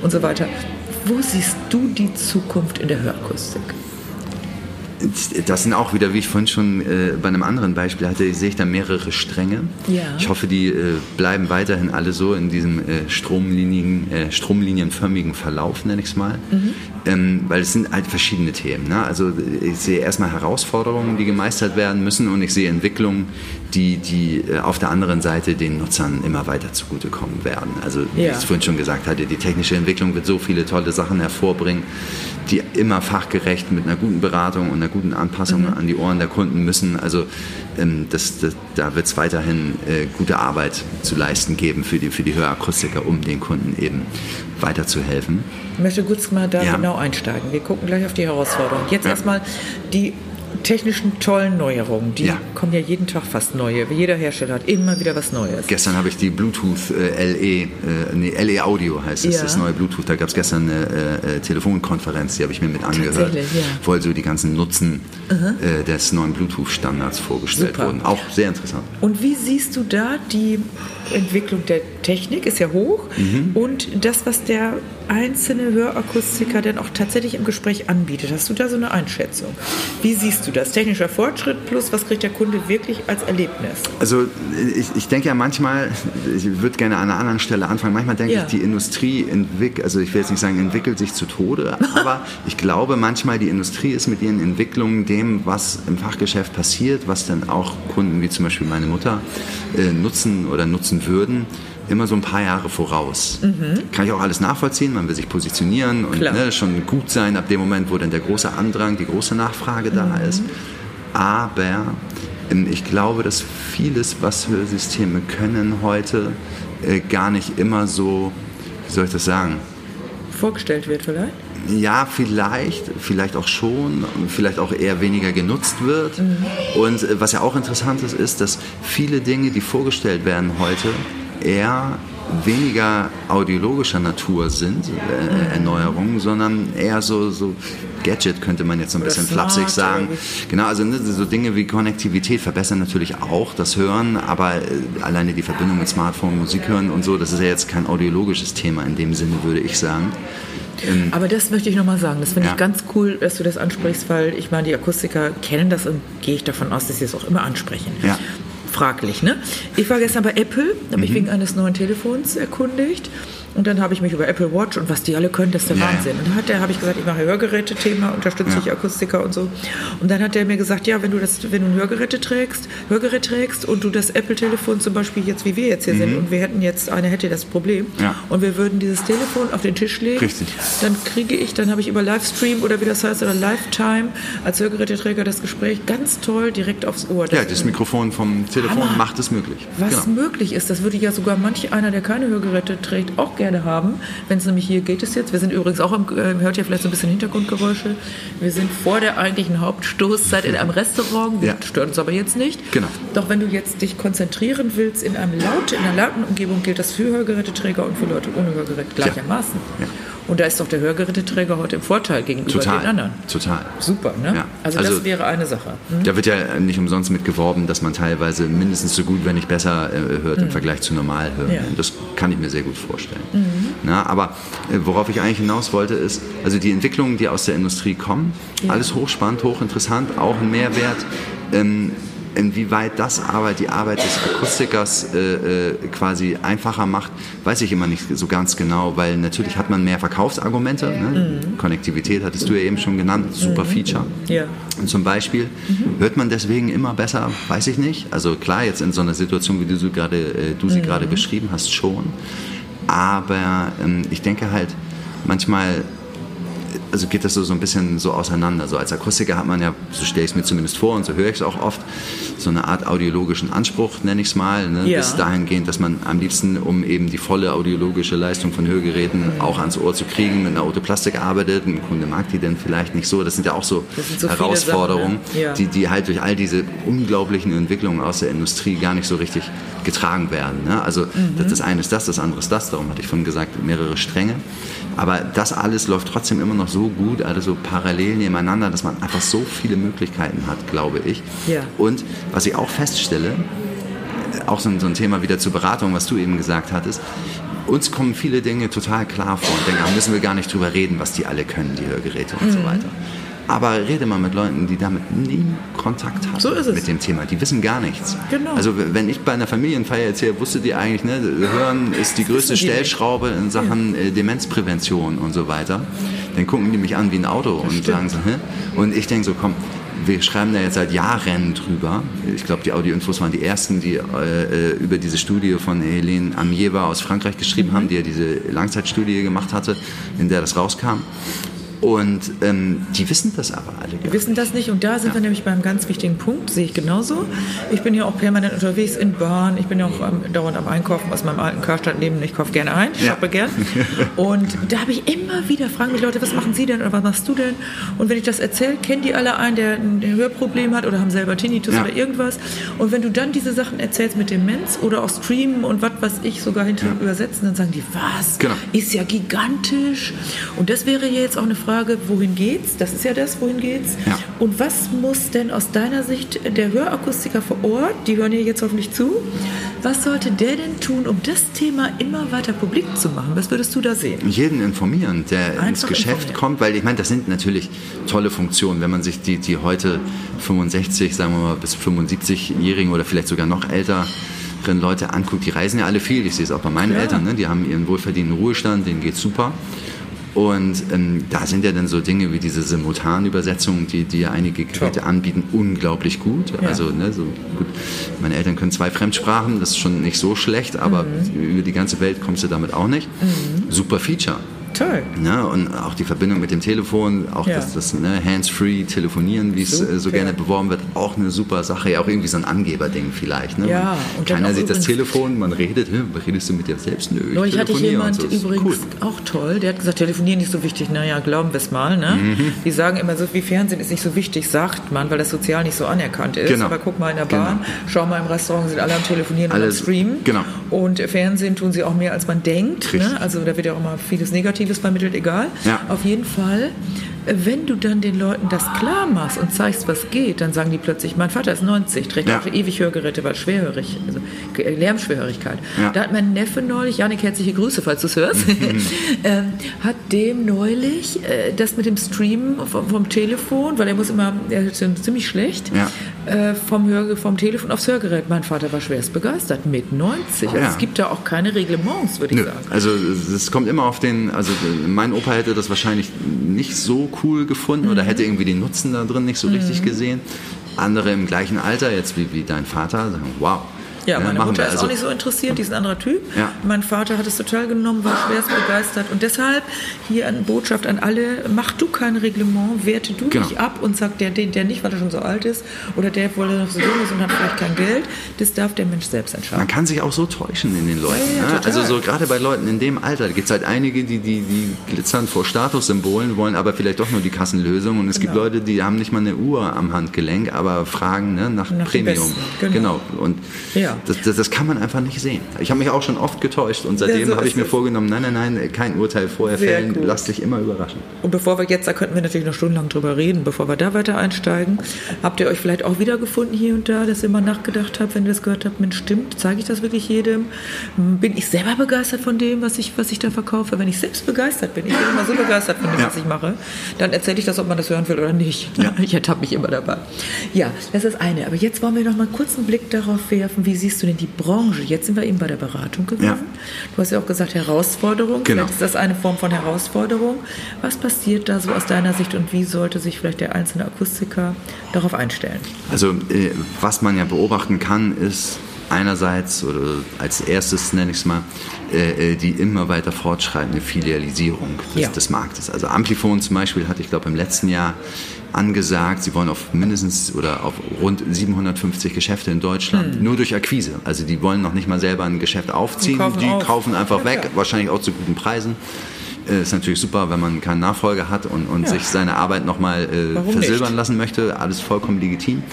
und so weiter. Wo siehst du die Zukunft in der Hörakustik? Das sind auch wieder, wie ich vorhin schon äh, bei einem anderen Beispiel hatte, sehe ich da mehrere Stränge. Ja. Ich hoffe, die äh, bleiben weiterhin alle so in diesem äh, Stromlinien, äh, stromlinienförmigen Verlauf, nenne ich es mal. Mhm. Ähm, weil es sind halt verschiedene Themen. Ne? Also ich sehe erstmal Herausforderungen, die gemeistert werden müssen und ich sehe Entwicklungen, die, die äh, auf der anderen Seite den Nutzern immer weiter zugutekommen werden. Also wie Ja. ich es vorhin schon gesagt hatte, die technische Entwicklung wird so viele tolle Sachen hervorbringen, die immer fachgerecht mit einer guten Beratung und einer guten Anpassung an die Ohren der Kunden müssen. Also ähm, das, das, da wird es weiterhin äh, gute Arbeit zu leisten geben für die, für die Hörakustiker, um den Kunden eben weiterzuhelfen. Ich möchte kurz mal da Ja. genau einsteigen. Wir gucken gleich auf die Herausforderungen. Jetzt Ja. erstmal die technischen tollen Neuerungen. Die Ja. kommen ja jeden Tag fast neue. Jeder Hersteller hat immer wieder was Neues. Gestern habe ich die Bluetooth äh, LE, äh, nee, LE Audio heißt es, Ja. das neue Bluetooth. Da gab es gestern eine äh, äh, Telefonkonferenz, die habe ich mir mit angehört, ja. wo also die ganzen Nutzen äh, des neuen Bluetooth-Standards vorgestellt Super. wurden. Auch sehr interessant. Und wie siehst du da die Entwicklung der Technik? Ist ja hoch. Mhm. Und das, was der einzelne Hörakustiker denn auch tatsächlich im Gespräch anbietet. Hast du da so eine Einschätzung? Wie siehst du das? Technischer Fortschritt plus, was kriegt der Kunde wirklich als Erlebnis? Also ich, ich denke ja manchmal, ich würde gerne an einer anderen Stelle anfangen, manchmal denke Ja. ich, die Industrie entwickelt, also ich will jetzt nicht sagen, entwickelt sich zu Tode, aber ich glaube manchmal, die Industrie ist mit ihren Entwicklungen dem, was im Fachgeschäft passiert, was dann auch Kunden wie zum Beispiel meine Mutter äh, nutzen oder nutzen würden, immer so ein paar Jahre voraus. Kann ich auch alles nachvollziehen, man will sich positionieren und Mhm. Ne, schon gut sein ab dem Moment, wo dann der große Andrang, die große Nachfrage da Mhm. ist. Aber ähm, ich glaube, dass vieles, was Hörsysteme können heute, äh, gar nicht immer so, wie soll ich das sagen? Vorgestellt wird vielleicht? Ja, vielleicht, vielleicht auch schon, vielleicht auch eher weniger genutzt wird. Und äh, was ja auch interessant ist, ist, dass viele Dinge, die vorgestellt werden heute, eher weniger audiologischer Natur sind, äh, Erneuerungen, sondern eher so, so Gadget könnte man jetzt so ein bisschen flapsig sagen. Genau, also ne, so Dinge wie Konnektivität verbessern natürlich auch das Hören, aber äh, alleine die Verbindung mit Smartphone, Musik hören und so, das ist ja jetzt kein audiologisches Thema in dem Sinne, würde ich sagen. Aber das möchte ich nochmal sagen. Das finde Ja. ich ganz cool, dass du das ansprichst, weil ich meine, die Akustiker kennen das und gehe ich davon aus, dass sie es auch immer ansprechen. Ja. Fraglich, ne? Ich war gestern bei Apple, habe Mhm. mich wegen eines neuen Telefons erkundigt. Und dann habe ich mich über Apple Watch und was die alle können, das ist der Ja, ja. Wahnsinn. Und dann hat der, habe ich gesagt, ich mache Hörgeräte-Thema, unterstütze Ja. ich Akustiker und so. Und dann hat der mir gesagt, ja, wenn du das, wenn du ein Hörgeräte trägst, Hörgerät trägst und du das Apple-Telefon zum Beispiel jetzt, wie wir jetzt hier sind, und wir hätten jetzt, eine hätte das Problem, Mhm. Und wir würden dieses Telefon auf den Tisch legen, Richtig. dann kriege ich, dann habe ich über Livestream oder wie das heißt, oder Lifetime als Hörgeräteträger das Gespräch ganz toll direkt aufs Ohr. Ja, das Mikrofon vom Telefon Hammer. macht es möglich. was Genau. möglich ist, das würde ja sogar manch einer, der keine Hörgeräte trägt, auch gerne haben. Wenn es nämlich hier geht es jetzt. Wir sind übrigens auch, im, äh, hört ja vielleicht so ein bisschen Hintergrundgeräusche. Wir sind vor der eigentlichen Hauptstoßzeit in einem Restaurant. Ja. Stört uns aber jetzt nicht. Genau. Doch wenn du jetzt dich konzentrieren willst in, einem laut, in einer lauten Umgebung, gilt das für Hörgeräteträger und für Leute ohne Hörgerät gleichermaßen. Ja. Und da ist doch der Hörgeräteträger heute im Vorteil gegenüber Total. den anderen. Total. Super, ne? Ja. Also, Also- das wäre eine Sache. Hm? Da wird ja nicht umsonst mit geworben, dass man teilweise mindestens so gut, wenn nicht besser äh, hört im Vergleich zu normal hören. Mhm. Ja. Mhm. Das kann ich mir sehr gut vorstellen. Na, aber äh, worauf ich eigentlich hinaus wollte, ist, also die Entwicklungen, die aus der Industrie kommen, alles hochspannend, hochinteressant, auch ein Mehrwert. Ähm, Inwieweit das aber die Arbeit des Akustikers äh, äh, quasi einfacher macht, weiß ich immer nicht so ganz genau, weil natürlich hat man mehr Verkaufsargumente. Ne? Konnektivität hattest du ja eben schon genannt, super Feature. Ja. Und zum Beispiel hört man deswegen immer besser, weiß ich nicht. Also klar, jetzt in so einer Situation, wie du sie gerade, äh, du sie gerade beschrieben hast, schon. Aber ähm, ich denke halt, manchmal also geht das so, so ein bisschen so auseinander. So als Akustiker hat man ja, so stelle ich es mir zumindest vor und so höre ich es auch oft, so eine Art audiologischen Anspruch, nenne ich es mal. Ne? Ja. Bis dahingehend, dass man am liebsten, um eben die volle audiologische Leistung von Hörgeräten auch ans Ohr zu kriegen, mit einer Autoplastik arbeitet. Ein Kunde mag die denn vielleicht nicht so. Das sind ja auch so, so Herausforderungen, Sachen, ne? Ja. die, die halt durch all diese unglaublichen Entwicklungen aus der Industrie gar nicht so richtig getragen werden. Ne? Also Mhm. das, das eine ist das, das andere ist das. Darum hatte ich vorhin gesagt, mehrere Stränge. Aber das alles läuft trotzdem immer noch so gut, alles so parallel nebeneinander, dass man einfach so viele Möglichkeiten hat, glaube ich. Ja. Und was ich auch feststelle, auch so ein, so ein Thema wieder zur Beratung, was du eben gesagt hattest, uns kommen viele Dinge total klar vor und denken, da müssen wir gar nicht drüber reden, was die alle können, die Hörgeräte und Mhm. so weiter. Aber rede mal mit Leuten, die damit nie Kontakt haben so mit dem Thema. Die wissen gar nichts. Genau. Also wenn ich bei einer Familienfeier erzähle, wusstet ihr eigentlich, ne, Hören ist die größte Stellschraube in Sachen ja. Äh, Demenzprävention und so weiter. Dann gucken die mich an wie ein Auto das und stimmt. sagen so, Hä? und ich denke so, komm, wir schreiben da jetzt seit Jahren drüber. Ich glaube, die Audioinfos waren die ersten, die äh, über diese Studie von Helene Amieva aus Frankreich geschrieben mhm. haben, die ja diese Langzeitstudie gemacht hatte, in der das rauskam. Und ähm, die wissen das aber alle. Die wissen das nicht und da sind ja. wir nämlich beim ganz wichtigen Punkt, sehe ich genauso. Ich bin ja auch permanent unterwegs in Bahn, ich bin ja auch ähm, dauernd am Einkaufen aus meinem alten Karstadtleben. Ich kaufe gerne ein, ich ja. shoppe gern. Und da habe ich immer wieder, fragen mich Leute, was machen Sie denn oder was machst du denn? Und wenn ich das erzähle, kennen die alle einen, der ein Hörproblem hat oder haben selber Tinnitus ja. oder irgendwas. Und wenn du dann diese Sachen erzählst mit Demenz oder auch streamen und was weiß ich sogar hinter übersetzen, dann sagen die, was? Genau. Ist ja gigantisch. Und das wäre jetzt auch eine Frage, Frage, wohin geht's? Das ist ja das, wohin geht's? Ja. Und was muss denn aus deiner Sicht der Hörakustiker vor Ort, die hören ja jetzt hoffentlich zu, was sollte der denn tun, um das Thema immer weiter publik zu machen? Was würdest du da sehen? Jeden informieren, der Einfach ins Geschäft informieren. kommt, weil ich meine, das sind natürlich tolle Funktionen, wenn man sich die, die heute 65, sagen wir mal, bis 75-Jährigen oder vielleicht sogar noch älter Leute anguckt, die reisen ja alle viel. Ich sehe es auch bei meinen ja. Eltern, ne? die haben ihren wohlverdienten Ruhestand, denen geht super. Und ähm, da sind ja dann so Dinge wie diese Simultanübersetzungen, die, die ja einige Geräte anbieten, unglaublich gut. Ja. Also, ne, so gut. Meine Eltern können zwei Fremdsprachen, das ist schon nicht so schlecht, aber mhm. über die ganze Welt kommst du damit auch nicht. Mhm. Super Feature. Toll. Ne? Und auch die Verbindung mit dem Telefon, auch ja. das, das ne, Hands-free telefonieren, wie es äh, so gerne beworben wird, auch eine super Sache. Ja, auch irgendwie so ein Angeberding vielleicht. Ne? Ja, und Keiner sieht das Telefon, man redet, redest du mit dir selbst? Nö, ich Neulich hatte ich jemand so. übrigens cool. auch toll, der hat gesagt, telefonieren nicht so wichtig. Naja, glauben wir es mal. Ne? Mhm. Die sagen immer so, wie Fernsehen ist nicht so wichtig, sagt man, weil das sozial nicht so anerkannt ist. Genau. Aber guck mal in der Bahn, genau. schau mal im Restaurant, sind alle am Telefonieren Alles, und am Streamen. Genau. Und Fernsehen tun sie auch mehr, als man denkt. Ne? Also da wird ja auch immer vieles Negatives vermittelt, egal. Ja. Auf jeden Fall wenn du dann den Leuten das klar machst und zeigst, was geht, dann sagen die plötzlich, mein Vater ist 90, trägt ja. ewig Hörgeräte, weil schwerhörig, also Lärmschwerhörigkeit. Ja. Da hat mein Neffe neulich, Janik, herzliche Grüße, falls du es hörst, mhm. ähm, hat dem neulich äh, das mit dem Streamen vom, vom, Telefon, weil er muss immer, er ist ziemlich schlecht, ja. äh, vom, Hör, vom Telefon aufs Hörgerät. Mein Vater war schwerst begeistert, mit 90. Also es gibt da auch keine Reglements, würde ich Nö. sagen. Also es kommt immer auf den, also mein Opa hätte das wahrscheinlich nicht so cool gefunden mhm. oder hätte irgendwie den Nutzen da drin nicht so richtig mhm. gesehen. Andere im gleichen Alter, jetzt wie, wie dein Vater, sagen, wow, ja, meine Mutter ist also, auch nicht so interessiert, die ist ein anderer Typ. Ja. Mein Vater hat es total genommen, war schwerst begeistert. Und deshalb hier eine Botschaft an alle, mach du kein Reglement, werte du genau. dich ab und sag, der, der, der nicht, weil er schon so alt ist, oder der, weil er noch so jung ist und hat vielleicht kein Geld, das darf der Mensch selbst entscheiden. Man kann sich auch so täuschen in den Leuten. Ja, ja, ne? Also so gerade bei Leuten in dem Alter, da gibt es halt einige, die, die, die glitzern vor Statussymbolen, wollen aber vielleicht doch nur die Kassenlösung. Und es genau. gibt Leute, die haben nicht mal eine Uhr am Handgelenk, aber fragen ne, nach, nach Premium. Genau. genau. Und ja. Das, das, das, kann man einfach nicht sehen. Ich habe mich auch schon oft getäuscht und seitdem ja, so habe ich mir es. vorgenommen, nein, nein, nein, kein Urteil vorher Sehr fällen, gut. lass dich immer überraschen. Und bevor wir jetzt, da könnten wir natürlich noch stundenlang drüber reden, bevor wir da weiter einsteigen, habt ihr euch vielleicht auch wiedergefunden hier und da, dass ihr mal nachgedacht habt, wenn ihr das gehört habt, Mensch, stimmt, zeige ich das wirklich jedem? Bin ich selber begeistert von dem, was ich, was ich da verkaufe? Wenn ich selbst begeistert bin, ich bin immer so begeistert von dem, ja. was ich mache, dann erzähle ich das, ob man das hören will oder nicht. Ja. Ich ertappe mich immer dabei. Ja, das ist das eine. Aber jetzt wollen wir noch mal kurz einen Blick darauf werfen, wie siehst du denn die Branche. Jetzt sind wir eben bei der Beratung gewesen. Ja. Du hast ja auch gesagt Herausforderung. Genau. Vielleicht ist das eine Form von Herausforderung. Was passiert da so aus deiner Sicht und wie sollte sich vielleicht der einzelne Akustiker darauf einstellen? Also äh, was man ja beobachten kann, ist einerseits oder als erstes nenne ich es mal äh, äh, die immer weiter fortschreitende Filialisierung des, ja. des Marktes. Also Amplifon zum Beispiel hatte ich glaube im letzten Jahr angesagt, sie wollen auf mindestens oder auf rund 750 Geschäfte in Deutschland, hm. nur durch Akquise. Also die wollen noch nicht mal selber ein Geschäft aufziehen, kaufen die auf. kaufen einfach ja, weg, klar. wahrscheinlich auch zu guten Preisen. Äh, ist natürlich super, wenn man keinen Nachfolger hat und, und ja. sich seine Arbeit nochmal äh, versilbern nicht? lassen möchte. Alles vollkommen legitim.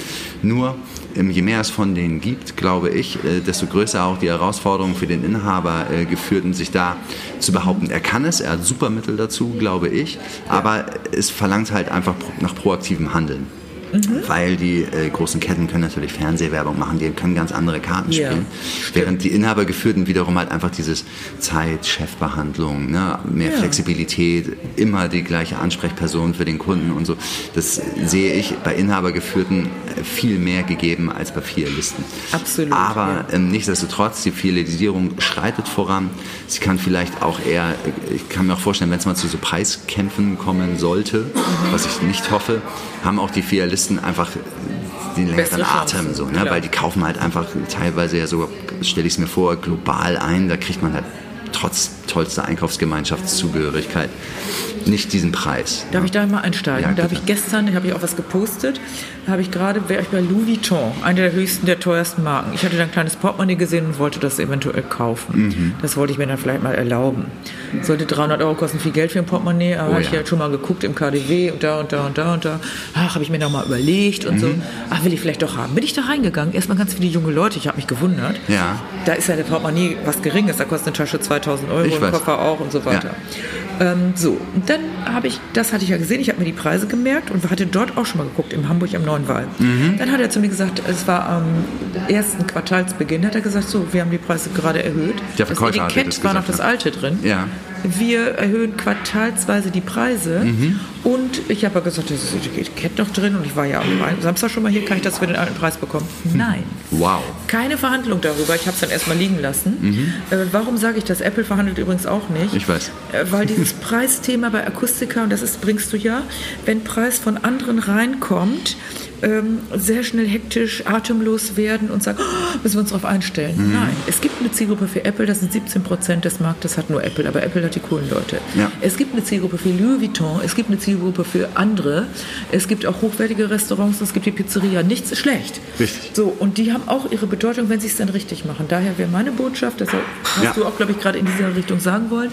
Nur, ähm, je mehr es von denen gibt, glaube ich, äh, desto größer auch die Herausforderung für den Inhaber äh, geführt, sich da zu behaupten. Er kann es, er hat super Mittel dazu, glaube ich, aber es verlangt halt einfach nach proaktivem Handeln. Mhm. Weil die äh, großen Ketten können natürlich Fernsehwerbung machen, die können ganz andere Karten Ja, spielen. Während die Inhabergeführten wiederum halt einfach dieses Zeit, Chefbehandlung, ne, mehr Ja. Flexibilität, immer die gleiche Ansprechperson für den Kunden und so. Das sehe ich bei Inhabergeführten äh, viel mehr gegeben als bei Filialisten. Absolut, Aber ähm, nichtsdestotrotz, die Filialisierung schreitet voran. Sie kann vielleicht auch eher, ich kann mir auch vorstellen, wenn es mal zu so Preiskämpfen kommen sollte, was ich nicht hoffe, haben auch die Filialisten einfach den längeren Atem, so, ne? klar. weil die kaufen halt einfach teilweise ja sogar, stelle ich es mir vor, global ein. Da kriegt man halt trotz tollster Einkaufsgemeinschaftszugehörigkeit nicht diesen Preis. Darf ich da mal einsteigen? Ja, da habe ich gestern, habe ich auch was gepostet, da habe ich gerade, wäre ich bei Louis Vuitton, einer der höchsten, der teuersten Marken. Ich hatte da ein kleines Portemonnaie gesehen und wollte das eventuell kaufen. Mhm. Das wollte ich mir dann vielleicht mal erlauben. Sollte 300 Euro kosten, viel Geld für ein Portemonnaie, aber Oh habe ich ja. halt schon mal geguckt im KDW und da und da und da und da. Ach, habe ich mir noch mal überlegt und Mhm. so. Ach, will ich vielleicht doch haben. Bin ich da reingegangen, erstmal ganz viele junge Leute, ich habe mich gewundert. Ja. Da ist ja der Portemonnaie was Geringes, da kostet eine Tasche 2000 Euro, Ich ein weiß. Koffer auch und so weiter. Ähm, so, und dann habe ich, das hatte ich ja gesehen, ich habe mir die Preise gemerkt und hatte dort auch schon mal geguckt, in Hamburg am Neuen Wall. Mhm. Dann hat er zu mir gesagt, es war am ersten Quartalsbeginn, hat er gesagt, so, wir haben die Preise gerade erhöht. Der das Verkäufer dir Etikett das war noch das ja. alte drin. Ja. Wir erhöhen quartalsweise die Preise Mhm. und ich habe ja gesagt, das ist Etikett noch drin und ich war ja am Samstag schon mal hier, kann ich das für den alten Preis bekommen? Nein. Wow. Keine Verhandlung darüber. Ich habe es dann erstmal liegen lassen. Äh, warum sage ich das? Apple verhandelt übrigens auch nicht. Mhm. Ich weiß. Äh, weil dieses Preisthema bei Akustika, und das ist, bringst du ja, wenn Preis von anderen reinkommt, ähm, sehr schnell hektisch, atemlos werden und sagen, oh, müssen wir uns darauf einstellen. Mhm. Nein, es gibt eine Zielgruppe für Apple, das sind 17 Prozent des Marktes, hat nur Apple, aber Apple hat die coolen Leute. Ja. Es gibt eine Zielgruppe für Louis Vuitton, es gibt eine Zielgruppe für andere, es gibt auch hochwertige Restaurants, es gibt die Pizzeria, nichts ist schlecht. Richtig. So, und die haben auch ihre Bedeutung, wenn sie es dann richtig machen. Daher wäre meine Botschaft, das hast Ja. du auch, glaube ich, gerade in dieser Richtung sagen wollen,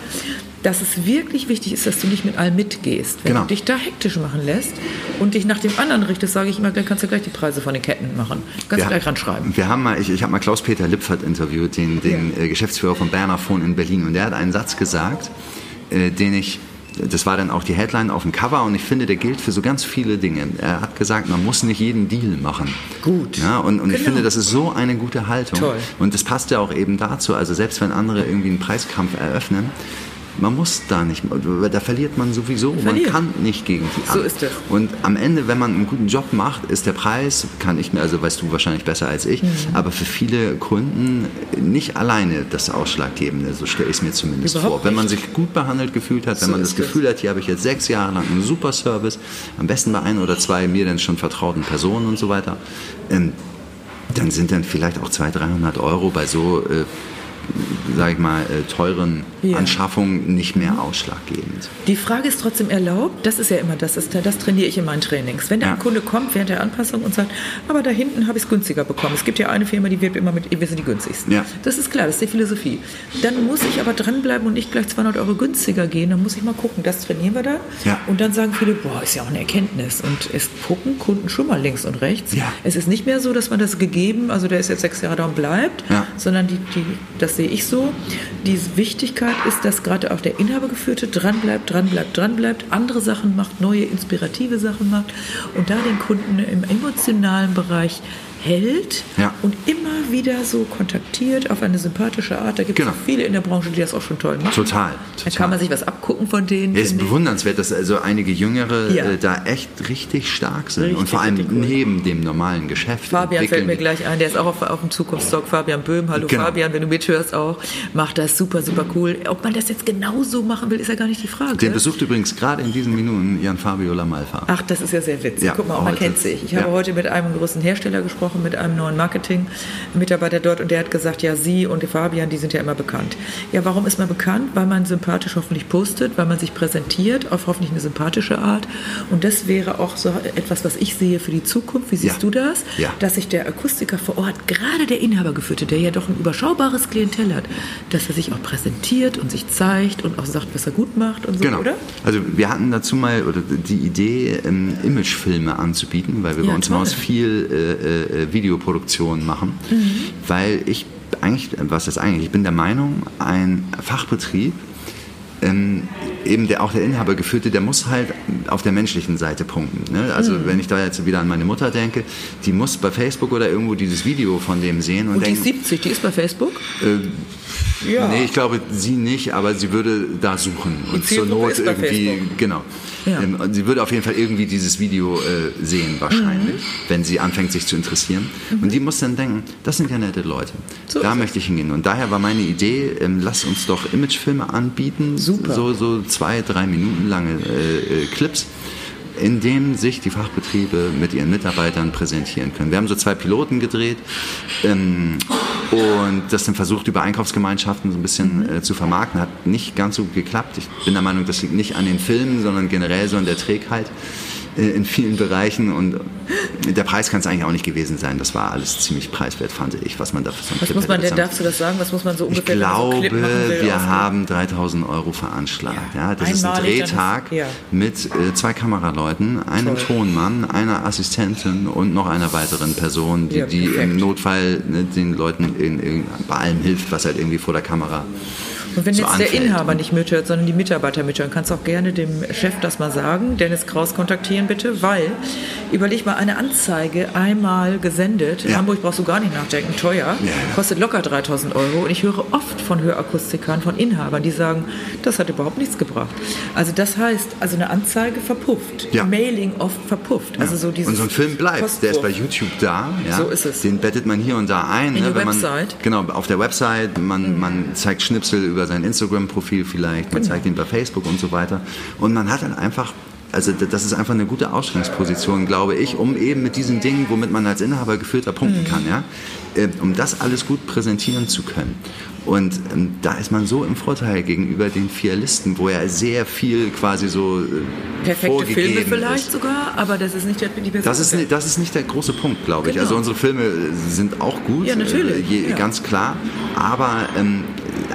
dass es wirklich wichtig ist, dass du nicht mit allem mitgehst. Wenn Genau. du dich da hektisch machen lässt und dich nach dem anderen richtest, sage ich immer, dann kannst du gleich die Preise von den Ketten machen. Kannst du gleich ranschreiben. Wir haben mal, ich, ich habe mal Klaus-Peter Lipfert interviewt, den, den äh, Geschäftsführer von Berner Phone in Berlin. Und der hat einen Satz gesagt, äh, den ich, das war dann auch die Headline auf dem Cover und ich finde, der gilt für so ganz viele Dinge. Er hat gesagt, man muss nicht jeden Deal machen. Gut. Ja, und und ich Genau. finde, das ist so eine gute Haltung. Toll. Und das passt ja auch eben dazu. Also selbst wenn andere irgendwie einen Preiskampf eröffnen, man muss da nicht, da verliert man sowieso. Verliert. Man kann nicht gegen die So an. ist es. Und am Ende, wenn man einen guten Job macht, ist der Preis, kann ich mir, also weißt du wahrscheinlich besser als ich, Mhm. aber für viele Kunden nicht alleine das Ausschlaggebende, so stelle ich es mir zumindest Überhaupt vor. Wenn man sich gut behandelt gefühlt hat, wenn So man das ist es. Gefühl hat, hier habe ich jetzt sechs Jahre lang einen super Service, am besten bei ein oder zwei mir dann schon vertrauten Personen und so weiter, ähm, dann sind dann vielleicht auch 200, 300 Euro bei so, äh, sage ich mal, äh, teuren Ja. Anschaffungen nicht mehr ausschlaggebend. Die Frage ist trotzdem erlaubt, das ist ja immer das, das, das trainiere ich in meinen Trainings. Wenn da Ja. Kunde kommt während der Anpassung und sagt, aber da hinten habe ich es günstiger bekommen. Es gibt ja eine Firma, die wirbt immer mit, wir sind die günstigsten. Ja. Das ist klar, das ist die Philosophie. Dann muss ich aber dranbleiben und nicht gleich 200 Euro günstiger gehen. Dann muss ich mal gucken, das trainieren wir da. Und dann sagen viele, boah, ist ja auch eine Erkenntnis. Und es gucken Kunden schon mal links und rechts. Es ist nicht mehr so, dass man das gegeben, also der ist jetzt sechs Jahre da und bleibt, sondern die, die, das sehe ich so. Die Wichtigkeit ist, dass gerade auch der Inhabergeführte dranbleibt, dranbleibt, dranbleibt, andere Sachen macht, neue inspirative Sachen macht und da den Kunden im emotionalen Bereich hält Ja. und immer wieder so kontaktiert auf eine sympathische Art. Da gibt es Genau. viele in der Branche, die das auch schon toll machen. Total, Da total. kann man sich was abgucken von denen. Es ist bewundernswert, dass also einige Jüngere Ja. äh, da echt richtig stark sind. Richtig, und vor allem neben dem normalen Geschäft. Fabian fällt mir gleich ein, der ist auch auf, auf dem Zukunftstalk. Fabian Böhm, hallo Genau. Fabian, wenn du mithörst auch, macht das super, super cool. Ob man das jetzt genauso machen will, ist ja gar nicht die Frage. Den besucht übrigens gerade in diesen Minuten Jan Fabio Lamalfa. Ach, das ist ja sehr witzig. Ja, Guck mal, man kennt sich. Ich Ja. habe heute mit einem großen Hersteller gesprochen, mit einem neuen Marketing-Mitarbeiter dort und der hat gesagt, ja, Sie und Fabian, die sind ja immer bekannt. Ja, warum ist man bekannt? Weil man sympathisch hoffentlich postet, weil man sich präsentiert auf hoffentlich eine sympathische Art. Und das wäre auch so etwas, was ich sehe für die Zukunft. Wie siehst Ja. du das? Ja. Dass sich der Akustiker vor Ort, gerade der Inhabergeführte, der ja doch ein überschaubares Klientel hat, dass er sich auch präsentiert und sich zeigt und auch sagt, was er gut macht und so, Genau. oder? Also wir hatten dazu mal oder die Idee, ähm, Imagefilme anzubieten, weil wir Ja, bei uns im. Haus viel äh, äh, Videoproduktion machen. Mhm. Weil ich eigentlich, was ist eigentlich, ich bin der Meinung, ein Fachbetrieb ähm, eben der, auch der Inhaber geführte, der muss halt auf der menschlichen Seite punkten. Ne? Also mhm. wenn ich da jetzt wieder an meine Mutter denke, die muss bei Facebook oder irgendwo dieses Video von dem sehen und, und denken, die ist 70, die ist bei Facebook? Äh, ja. Nee, ich glaube sie nicht, aber sie würde da suchen und zur Not irgendwie, genau. Ja. Ähm, sie würde auf jeden Fall irgendwie dieses Video äh, sehen, wahrscheinlich, mhm. wenn sie anfängt, sich zu interessieren. Mhm. Und die muss dann denken, das sind ja nette Leute. So da möchte ich hingehen. Und daher war meine Idee, ähm, lass uns doch Imagefilme anbieten. Super. So, so zwei, drei Minuten lange äh, äh, Clips in dem sich die Fachbetriebe mit ihren Mitarbeitern präsentieren können. Wir haben so zwei Piloten gedreht ähm, und das dann versucht, über Einkaufsgemeinschaften so ein bisschen äh, zu vermarkten. Hat nicht ganz so geklappt. Ich bin der Meinung, das liegt nicht an den Filmen, sondern generell so an der Trägheit. Äh, in vielen Bereichen und der Preis kann es eigentlich auch nicht gewesen sein. Das war alles ziemlich preiswert, fand ich, was man da für so ein Was Clip muss man denn, darfst du das sagen? Was muss man so ungefähr Ich glaube, so wir haben 3000 Euro veranschlagt. Ja. ja das Einmalig ist ein Drehtag ist, ja. mit äh, zwei Kameraleuten, einem Toll. Tonmann, einer Assistentin und noch einer weiteren Person, die, ja, die im Notfall ne, den Leuten in, in, bei allem hilft, was halt irgendwie vor der Kamera und wenn so jetzt anfällt. der Inhaber nicht mithört, sondern die Mitarbeiter mithören, kannst du auch gerne dem Chef das mal sagen. Dennis Kraus kontaktieren bitte, weil, überleg mal, eine Anzeige einmal gesendet, in ja. Hamburg brauchst du gar nicht nachdenken, teuer, ja, ja. kostet locker 3000 Euro. Und ich höre oft von Hörakustikern, von Inhabern, die sagen, das hat überhaupt nichts gebracht. Also das heißt, also eine Anzeige verpufft, Mailing oft verpufft. Also so und so ein Film bleibt, Postwurf. der ist bei YouTube da. So ist es. Den bettet man hier und da ein. In ne, der Website. Man, genau, auf der Website. Man, mhm. man zeigt Schnipsel über über sein Instagram-Profil vielleicht, man genau. zeigt ihn bei Facebook und so weiter. Und man hat dann einfach also das ist einfach eine gute Ausgangsposition, glaube ich, um eben mit diesen Dingen, womit man als Inhaber geführter punkten mhm. kann, ja, äh, um das alles gut präsentieren zu können. Und ähm, da ist man so im Vorteil gegenüber den vier Listen, wo ja sehr viel quasi so äh, Perfekte Filme vielleicht ist. sogar, aber das ist nicht der, die das ist, das ist nicht der große Punkt, glaube ich. Genau. Also unsere Filme sind auch gut, ja, natürlich. Äh, je, ja. ganz klar, aber ähm,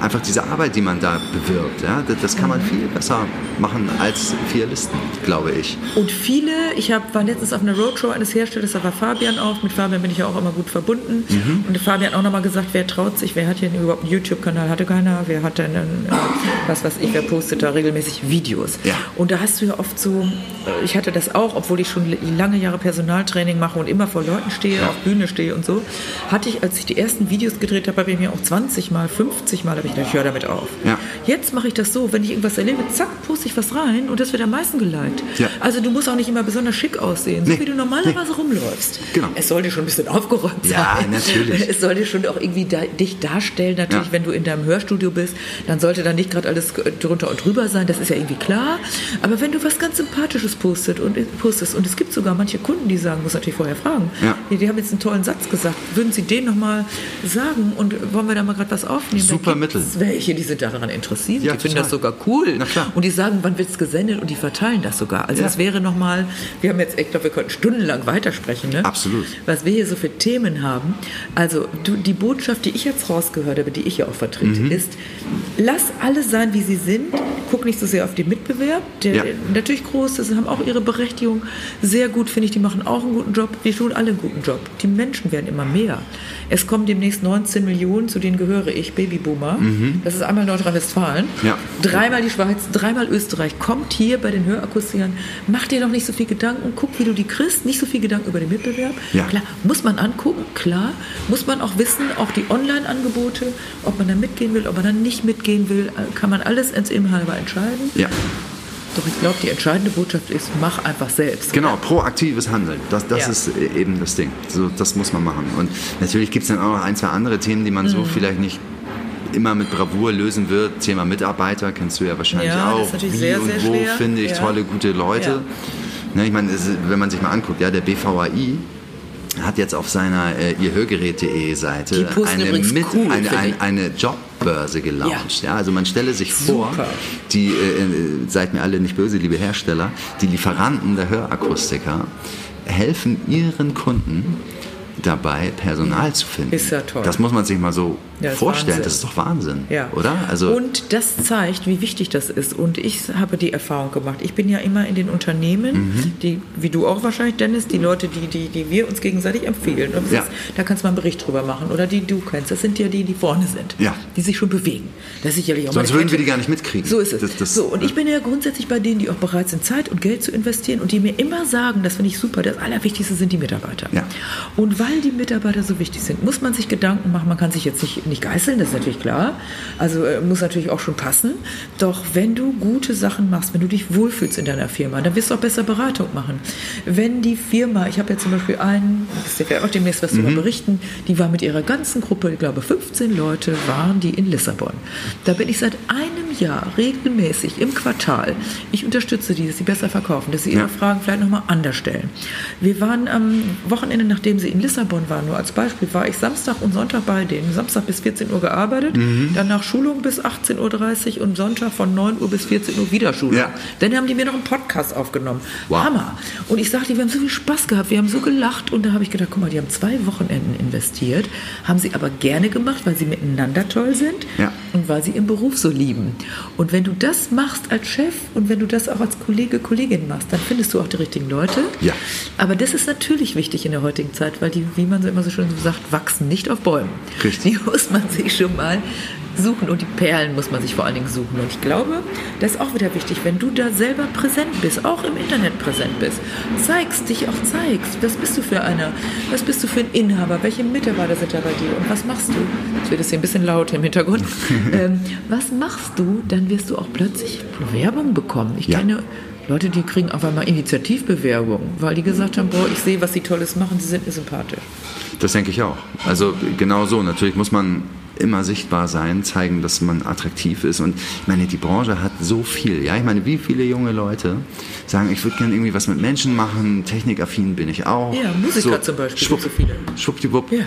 einfach diese Arbeit, die man da bewirbt, ja, das, das kann man viel besser machen als vier Listen, glaube ich. Und viele, ich hab, war letztens auf einer Roadshow eines Herstellers, da war Fabian auch, mit Fabian bin ich ja auch immer gut verbunden. Mhm. Und Fabian hat auch nochmal gesagt, wer traut sich, wer hat hier überhaupt einen YouTube-Kanal, hatte keiner, wer hat denn, äh, was weiß ich, wer postet da regelmäßig Videos. Ja. Und da hast du ja oft so, äh, ich hatte das auch, obwohl ich schon lange Jahre Personaltraining mache und immer vor Leuten stehe, ja. auf Bühne stehe und so, hatte ich, als ich die ersten Videos gedreht habe, habe ich mir auch 20 Mal, 50 Mal, habe ich gedacht, ich höre damit auf. Ja. Jetzt mache ich das so, wenn ich irgendwas erlebe, zack, poste ich was rein und das wird am meisten geliked. Also du musst auch nicht immer besonders schick aussehen, so nee. wie du normalerweise nee. rumläufst. Genau. Es sollte schon ein bisschen aufgeräumt sein. Ja, natürlich. Es sollte schon auch irgendwie da, dich darstellen, natürlich, ja. wenn du in deinem Hörstudio bist, dann sollte da nicht gerade alles drunter und drüber sein, das ist ja irgendwie klar. Aber wenn du was ganz Sympathisches postet und, postest, und es gibt sogar manche Kunden, die sagen, muss natürlich vorher fragen, ja. die, die, haben jetzt einen tollen Satz gesagt, würden sie den nochmal sagen und wollen wir da mal gerade was aufnehmen? Super Mittel. welche, die sind daran interessiert, ja, die finden das sogar cool. Und die sagen, wann wird es gesendet und die verteilen das sogar. Also ja. das wäre nochmal, wir haben jetzt, ich glaube, wir könnten stundenlang weitersprechen. Ne? Absolut. Was wir hier so für Themen haben. Also du, die Botschaft, die ich jetzt rausgehört habe, die ich ja auch vertrete, mhm. ist, lass alle sein, wie sie sind. Guck nicht so sehr auf den Mitbewerb. Der ja. natürlich groß ist, haben auch ihre Berechtigung. Sehr gut, finde ich, die machen auch einen guten Job. Wir tun alle einen guten Job. Die Menschen werden immer mehr. Es kommen demnächst 19 Millionen, zu denen gehöre ich, Babyboomer. Mhm. Das ist einmal Nordrhein-Westfalen, ja. dreimal die Schweiz, dreimal Österreich. Kommt hier bei den Hörakustikern, mach dir doch nicht so viel Gedanken, guck, wie du die kriegst, nicht so viel Gedanken über den Mitbewerb. Ja. Klar, muss man angucken, klar. Muss man auch wissen, auch die Online-Angebote, ob man da mitgehen will, ob man da nicht mitgehen will, kann man alles ins halber entscheiden. Ja. Doch ich glaube, die entscheidende Botschaft ist, mach einfach selbst. Genau, proaktives Handeln. Das, das ja. ist eben das Ding. So, das muss man machen. Und natürlich gibt es dann auch noch ein, zwei andere Themen, die man mhm. so vielleicht nicht immer mit Bravour lösen wird. Thema Mitarbeiter kennst du ja wahrscheinlich ja, auch. Wie sehr, und wo finde ich ja. tolle, gute Leute. Ne, ich meine, wenn man sich mal anguckt, ja, der BVAI, hat jetzt auf seiner äh, ihrhörgerät.de Seite eine, mit, cool, eine, eine, eine, Jobbörse gelauncht. Ja. ja. also man stelle sich vor, die, äh, äh, seid mir alle nicht böse, liebe Hersteller, die Lieferanten der Hörakustiker helfen ihren Kunden dabei, Personal zu finden. Ist ja toll. Das muss man sich mal so Ja, ist vorstellen. Wahnsinn. Das ist doch Wahnsinn, Ja. oder? Also und das zeigt, wie wichtig das ist. Und ich habe die Erfahrung gemacht. Ich bin ja immer in den Unternehmen, Mhm. die, wie du auch wahrscheinlich, Dennis, die Leute, die, die, die wir uns gegenseitig empfehlen. Ja. ist, da kannst du mal einen Bericht drüber machen. Oder die du kennst. Das sind ja die, die vorne sind. Ja. Die sich schon bewegen. Das ist sicherlich auch sonst würden wir die gar nicht mitkriegen. So ist es. Das, das, so, und ich bin ja grundsätzlich bei denen, die auch bereit sind, Zeit und Geld zu investieren und die mir immer sagen, das finde ich super, das Allerwichtigste sind die Mitarbeiter. Ja. Und weil die Mitarbeiter so wichtig sind, muss man sich Gedanken machen, man kann sich jetzt nicht, nicht geißeln, das ist natürlich klar. Also äh, muss natürlich auch schon passen. Doch wenn du gute Sachen machst, wenn du dich wohlfühlst in deiner Firma, dann wirst du auch besser Beratung machen. Wenn die Firma, ich habe ja zum Beispiel einen, das werde auch demnächst was darüber berichten, die war mit ihrer ganzen Gruppe, ich glaube 15 Leute waren die in Lissabon. Da bin ich seit einem Jahr regelmäßig im Quartal. Ich unterstütze die, dass sie besser verkaufen, dass sie ihre Ja. Fragen vielleicht nochmal anders stellen. Wir waren am Wochenende, nachdem sie in Lissabon waren, nur als Beispiel, war ich Samstag und Sonntag bei denen. Samstag bis 14 Uhr gearbeitet, Mhm. danach Schulung bis 18.30 Uhr und Sonntag von 9 Uhr bis 14 Uhr wieder Schulung. Ja. Dann haben die mir noch einen Podcast aufgenommen. Wow. Hammer. Und ich sagte, wir haben so viel Spaß gehabt, wir haben so gelacht und da habe ich gedacht, guck mal, die haben zwei Wochenenden investiert, haben sie aber gerne gemacht, weil sie miteinander toll sind Ja. und weil sie ihren Beruf so lieben. Und wenn du das machst als Chef und wenn du das auch als Kollege, Kollegin machst, dann findest du auch die richtigen Leute. Ja. Aber das ist natürlich wichtig in der heutigen Zeit, weil die, wie man so immer so schön sagt, wachsen nicht auf Bäumen. Richtig. Die muss man sich schon mal suchen und die Perlen muss man sich vor allen Dingen suchen. Und ich glaube, das ist auch wieder wichtig, wenn du da selber präsent bist, auch im Internet präsent bist, zeigst, dich auch zeigst. Was bist du für einer? Was bist du für ein Inhaber? Welche Mitarbeiter sind da bei dir? Und was machst du? Jetzt wird es hier ein bisschen laut im Hintergrund. ähm, was machst du? Dann wirst du auch plötzlich Bewerbung bekommen. Ich Ja. kenne Leute, die kriegen auf einmal Initiativbewerbungen, weil die gesagt haben, boah, ich sehe, was sie Tolles machen, sie sind mir sympathisch. Das denke ich auch. Also genau so. Natürlich muss man immer sichtbar sein, zeigen, dass man attraktiv ist. Und ich meine, die Branche hat so viel. Ja, ich meine, wie viele junge Leute sagen, ich würde gerne irgendwie was mit Menschen machen, technikaffin bin ich auch. Ja, Musiker zum Beispiel, Schwupp, so viele. Schwuppdiwupp, Ja.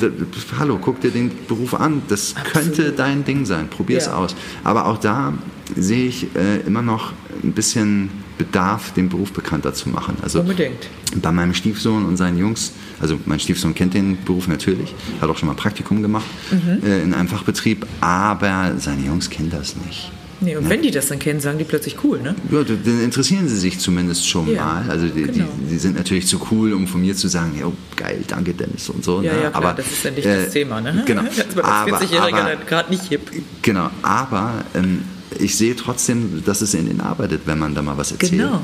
hallo, guck dir den Beruf an. Das könnte dein Ding sein. Probier es Ja. aus. Aber auch da sehe ich äh, immer noch ein bisschen Bedarf, den Beruf bekannter zu machen. Also Unbedingt. bei meinem Stiefsohn und seinen Jungs, also mein Stiefsohn kennt den Beruf natürlich, hat auch schon mal Praktikum gemacht Mhm. äh, in einem Fachbetrieb, aber seine Jungs kennen das nicht. Nee, und wenn die das dann kennen, sagen die plötzlich cool, ne? Ja, dann interessieren sie sich zumindest schon Ja, mal. Also die, genau. die, die sind natürlich zu cool, um von mir zu sagen, ja, geil, danke Dennis und so. Ja, ne? ja, klar, aber, das ist ja nicht äh, das Thema, ne? Genau. Das ist bei Aber- als 40-Jähriger aber- dann gerade nicht hip. Genau, aber ähm, ich sehe trotzdem, dass es in ihnen arbeitet, wenn man da mal was erzählt. Genau.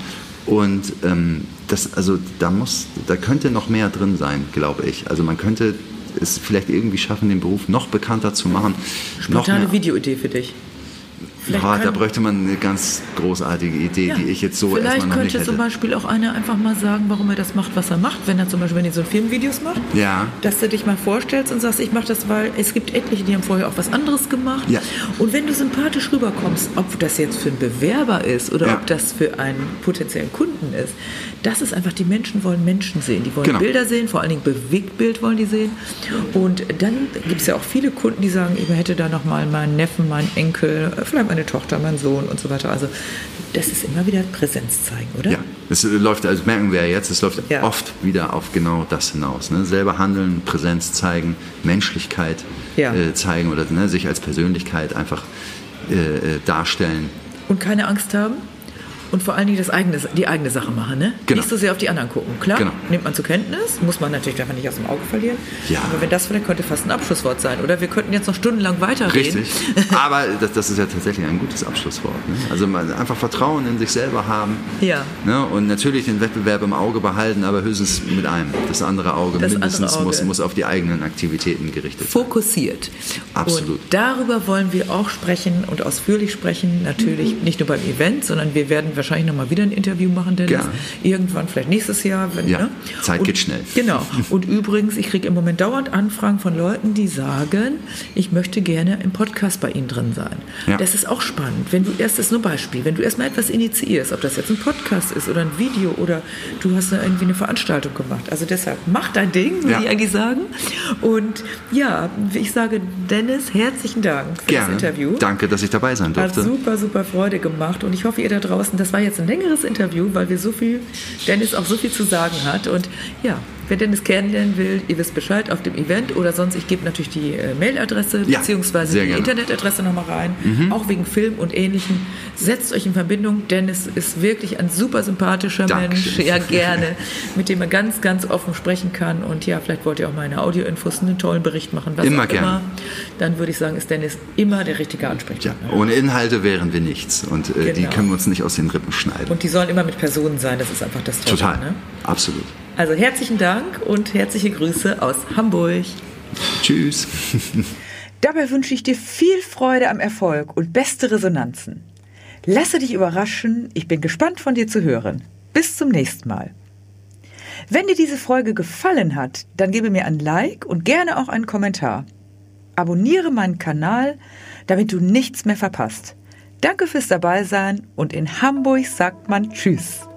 Und ähm, das, also da muss, da könnte noch mehr drin sein, glaube ich. Also man könnte es vielleicht irgendwie schaffen, den Beruf noch bekannter zu machen. Spontane Videoidee für dich. Vielleicht ja, da bräuchte man eine ganz großartige Idee, Ja, die ich jetzt so Vielleicht erstmal noch nicht könnte hätte. zum Beispiel auch einer einfach mal sagen, warum er das macht, was er macht. Wenn er zum Beispiel, wenn er so Filmvideos macht, Ja. dass du dich mal vorstellst und sagst, ich mache das, weil es gibt etliche, die haben vorher auch was anderes gemacht. Ja. Und wenn du sympathisch rüberkommst, ob das jetzt für einen Bewerber ist oder ob das für einen potenziellen Kunden ist, das ist einfach, die Menschen wollen Menschen sehen. Die wollen Genau. Bilder sehen, vor allen Dingen Bewegtbild wollen die sehen. Und dann gibt es ja auch viele Kunden, die sagen, ich hätte da noch mal meinen Neffen, meinen Enkel, vielleicht meine Tochter, meinen Sohn und so weiter. Also das ist immer wieder Präsenz zeigen, oder? Ja, es läuft, also merken wir ja jetzt, es läuft Ja. oft wieder auf genau das hinaus. Ne? Selber handeln, Präsenz zeigen, Menschlichkeit Ja. äh, zeigen oder ne, sich als Persönlichkeit einfach äh, äh, darstellen. Und keine Angst haben. Und vor allen Dingen das eigene, die eigene Sache machen, ne? Genau. Nicht so sehr auf die anderen gucken. Klar, Genau. nimmt man zur Kenntnis, muss man natürlich einfach nicht aus dem Auge verlieren. Ja. Aber wenn das vielleicht könnte fast ein Abschlusswort sein, oder? Wir könnten jetzt noch stundenlang weiterreden. Richtig. Aber das, das ist ja tatsächlich ein gutes Abschlusswort. Ne? Also einfach Vertrauen in sich selber haben. Ja. Ne? Und natürlich den Wettbewerb im Auge behalten, aber höchstens mit einem. Das andere Auge Das mindestens andere Auge. Muss, muss auf die eigenen Aktivitäten gerichtet sein. Fokussiert. Absolut. Und darüber wollen wir auch sprechen und ausführlich sprechen. Natürlich nicht nur beim Event, sondern wir werden wahrscheinlich noch mal wieder ein Interview machen, Dennis. Gerne. Irgendwann, vielleicht nächstes Jahr. Wenn, Ja, ne? Zeit und, geht schnell. Genau. Und übrigens, ich kriege im Moment dauernd Anfragen von Leuten, die sagen, ich möchte gerne im Podcast bei Ihnen drin sein. Ja. Das ist auch spannend. Wenn du erst, das ist nur Beispiel, wenn du erstmal etwas initiierst, ob das jetzt ein Podcast ist oder ein Video oder du hast irgendwie eine Veranstaltung gemacht. Also deshalb, mach dein Ding, würde Ja. ich eigentlich sagen. Und ja, ich sage Dennis, herzlichen Dank für Gerne. das Interview. Danke, dass ich dabei sein Hat durfte. super, super Freude gemacht und ich hoffe, ihr da draußen, das war jetzt ein längeres Interview, weil wir so viel, Dennis auch so viel zu sagen hat. Und ja, Wer Dennis kennenlernen will, ihr wisst Bescheid auf dem Event oder sonst, ich gebe natürlich die äh, Mailadresse Ja, beziehungsweise die. Internetadresse nochmal rein, auch wegen Film und Ähnlichem. Setzt euch in Verbindung. Dennis ist wirklich ein super sympathischer Dankeschön. Mensch, ja gerne, mit dem man ganz, ganz offen sprechen kann. Und ja, vielleicht wollt ihr auch meine Audioinfos einen tollen Bericht machen, was Immer auch gerne. immer. Dann würde ich sagen, ist Dennis immer der richtige Ja, Ansprechpartner. ohne Inhalte wären wir nichts und äh, die Genau. können wir uns nicht aus den Rippen schneiden. Und die sollen immer mit Personen sein, das ist einfach das Tolle. Total, Ne? absolut. Also herzlichen Dank und herzliche Grüße aus Hamburg. Tschüss. Dabei wünsche ich dir viel Freude am Erfolg und beste Resonanzen. Lasse dich überraschen, ich bin gespannt von dir zu hören. Bis zum nächsten Mal. Wenn dir diese Folge gefallen hat, dann gebe mir ein Like und gerne auch einen Kommentar. Abonniere meinen Kanal, damit du nichts mehr verpasst. Danke fürs Dabeisein und in Hamburg sagt man Tschüss.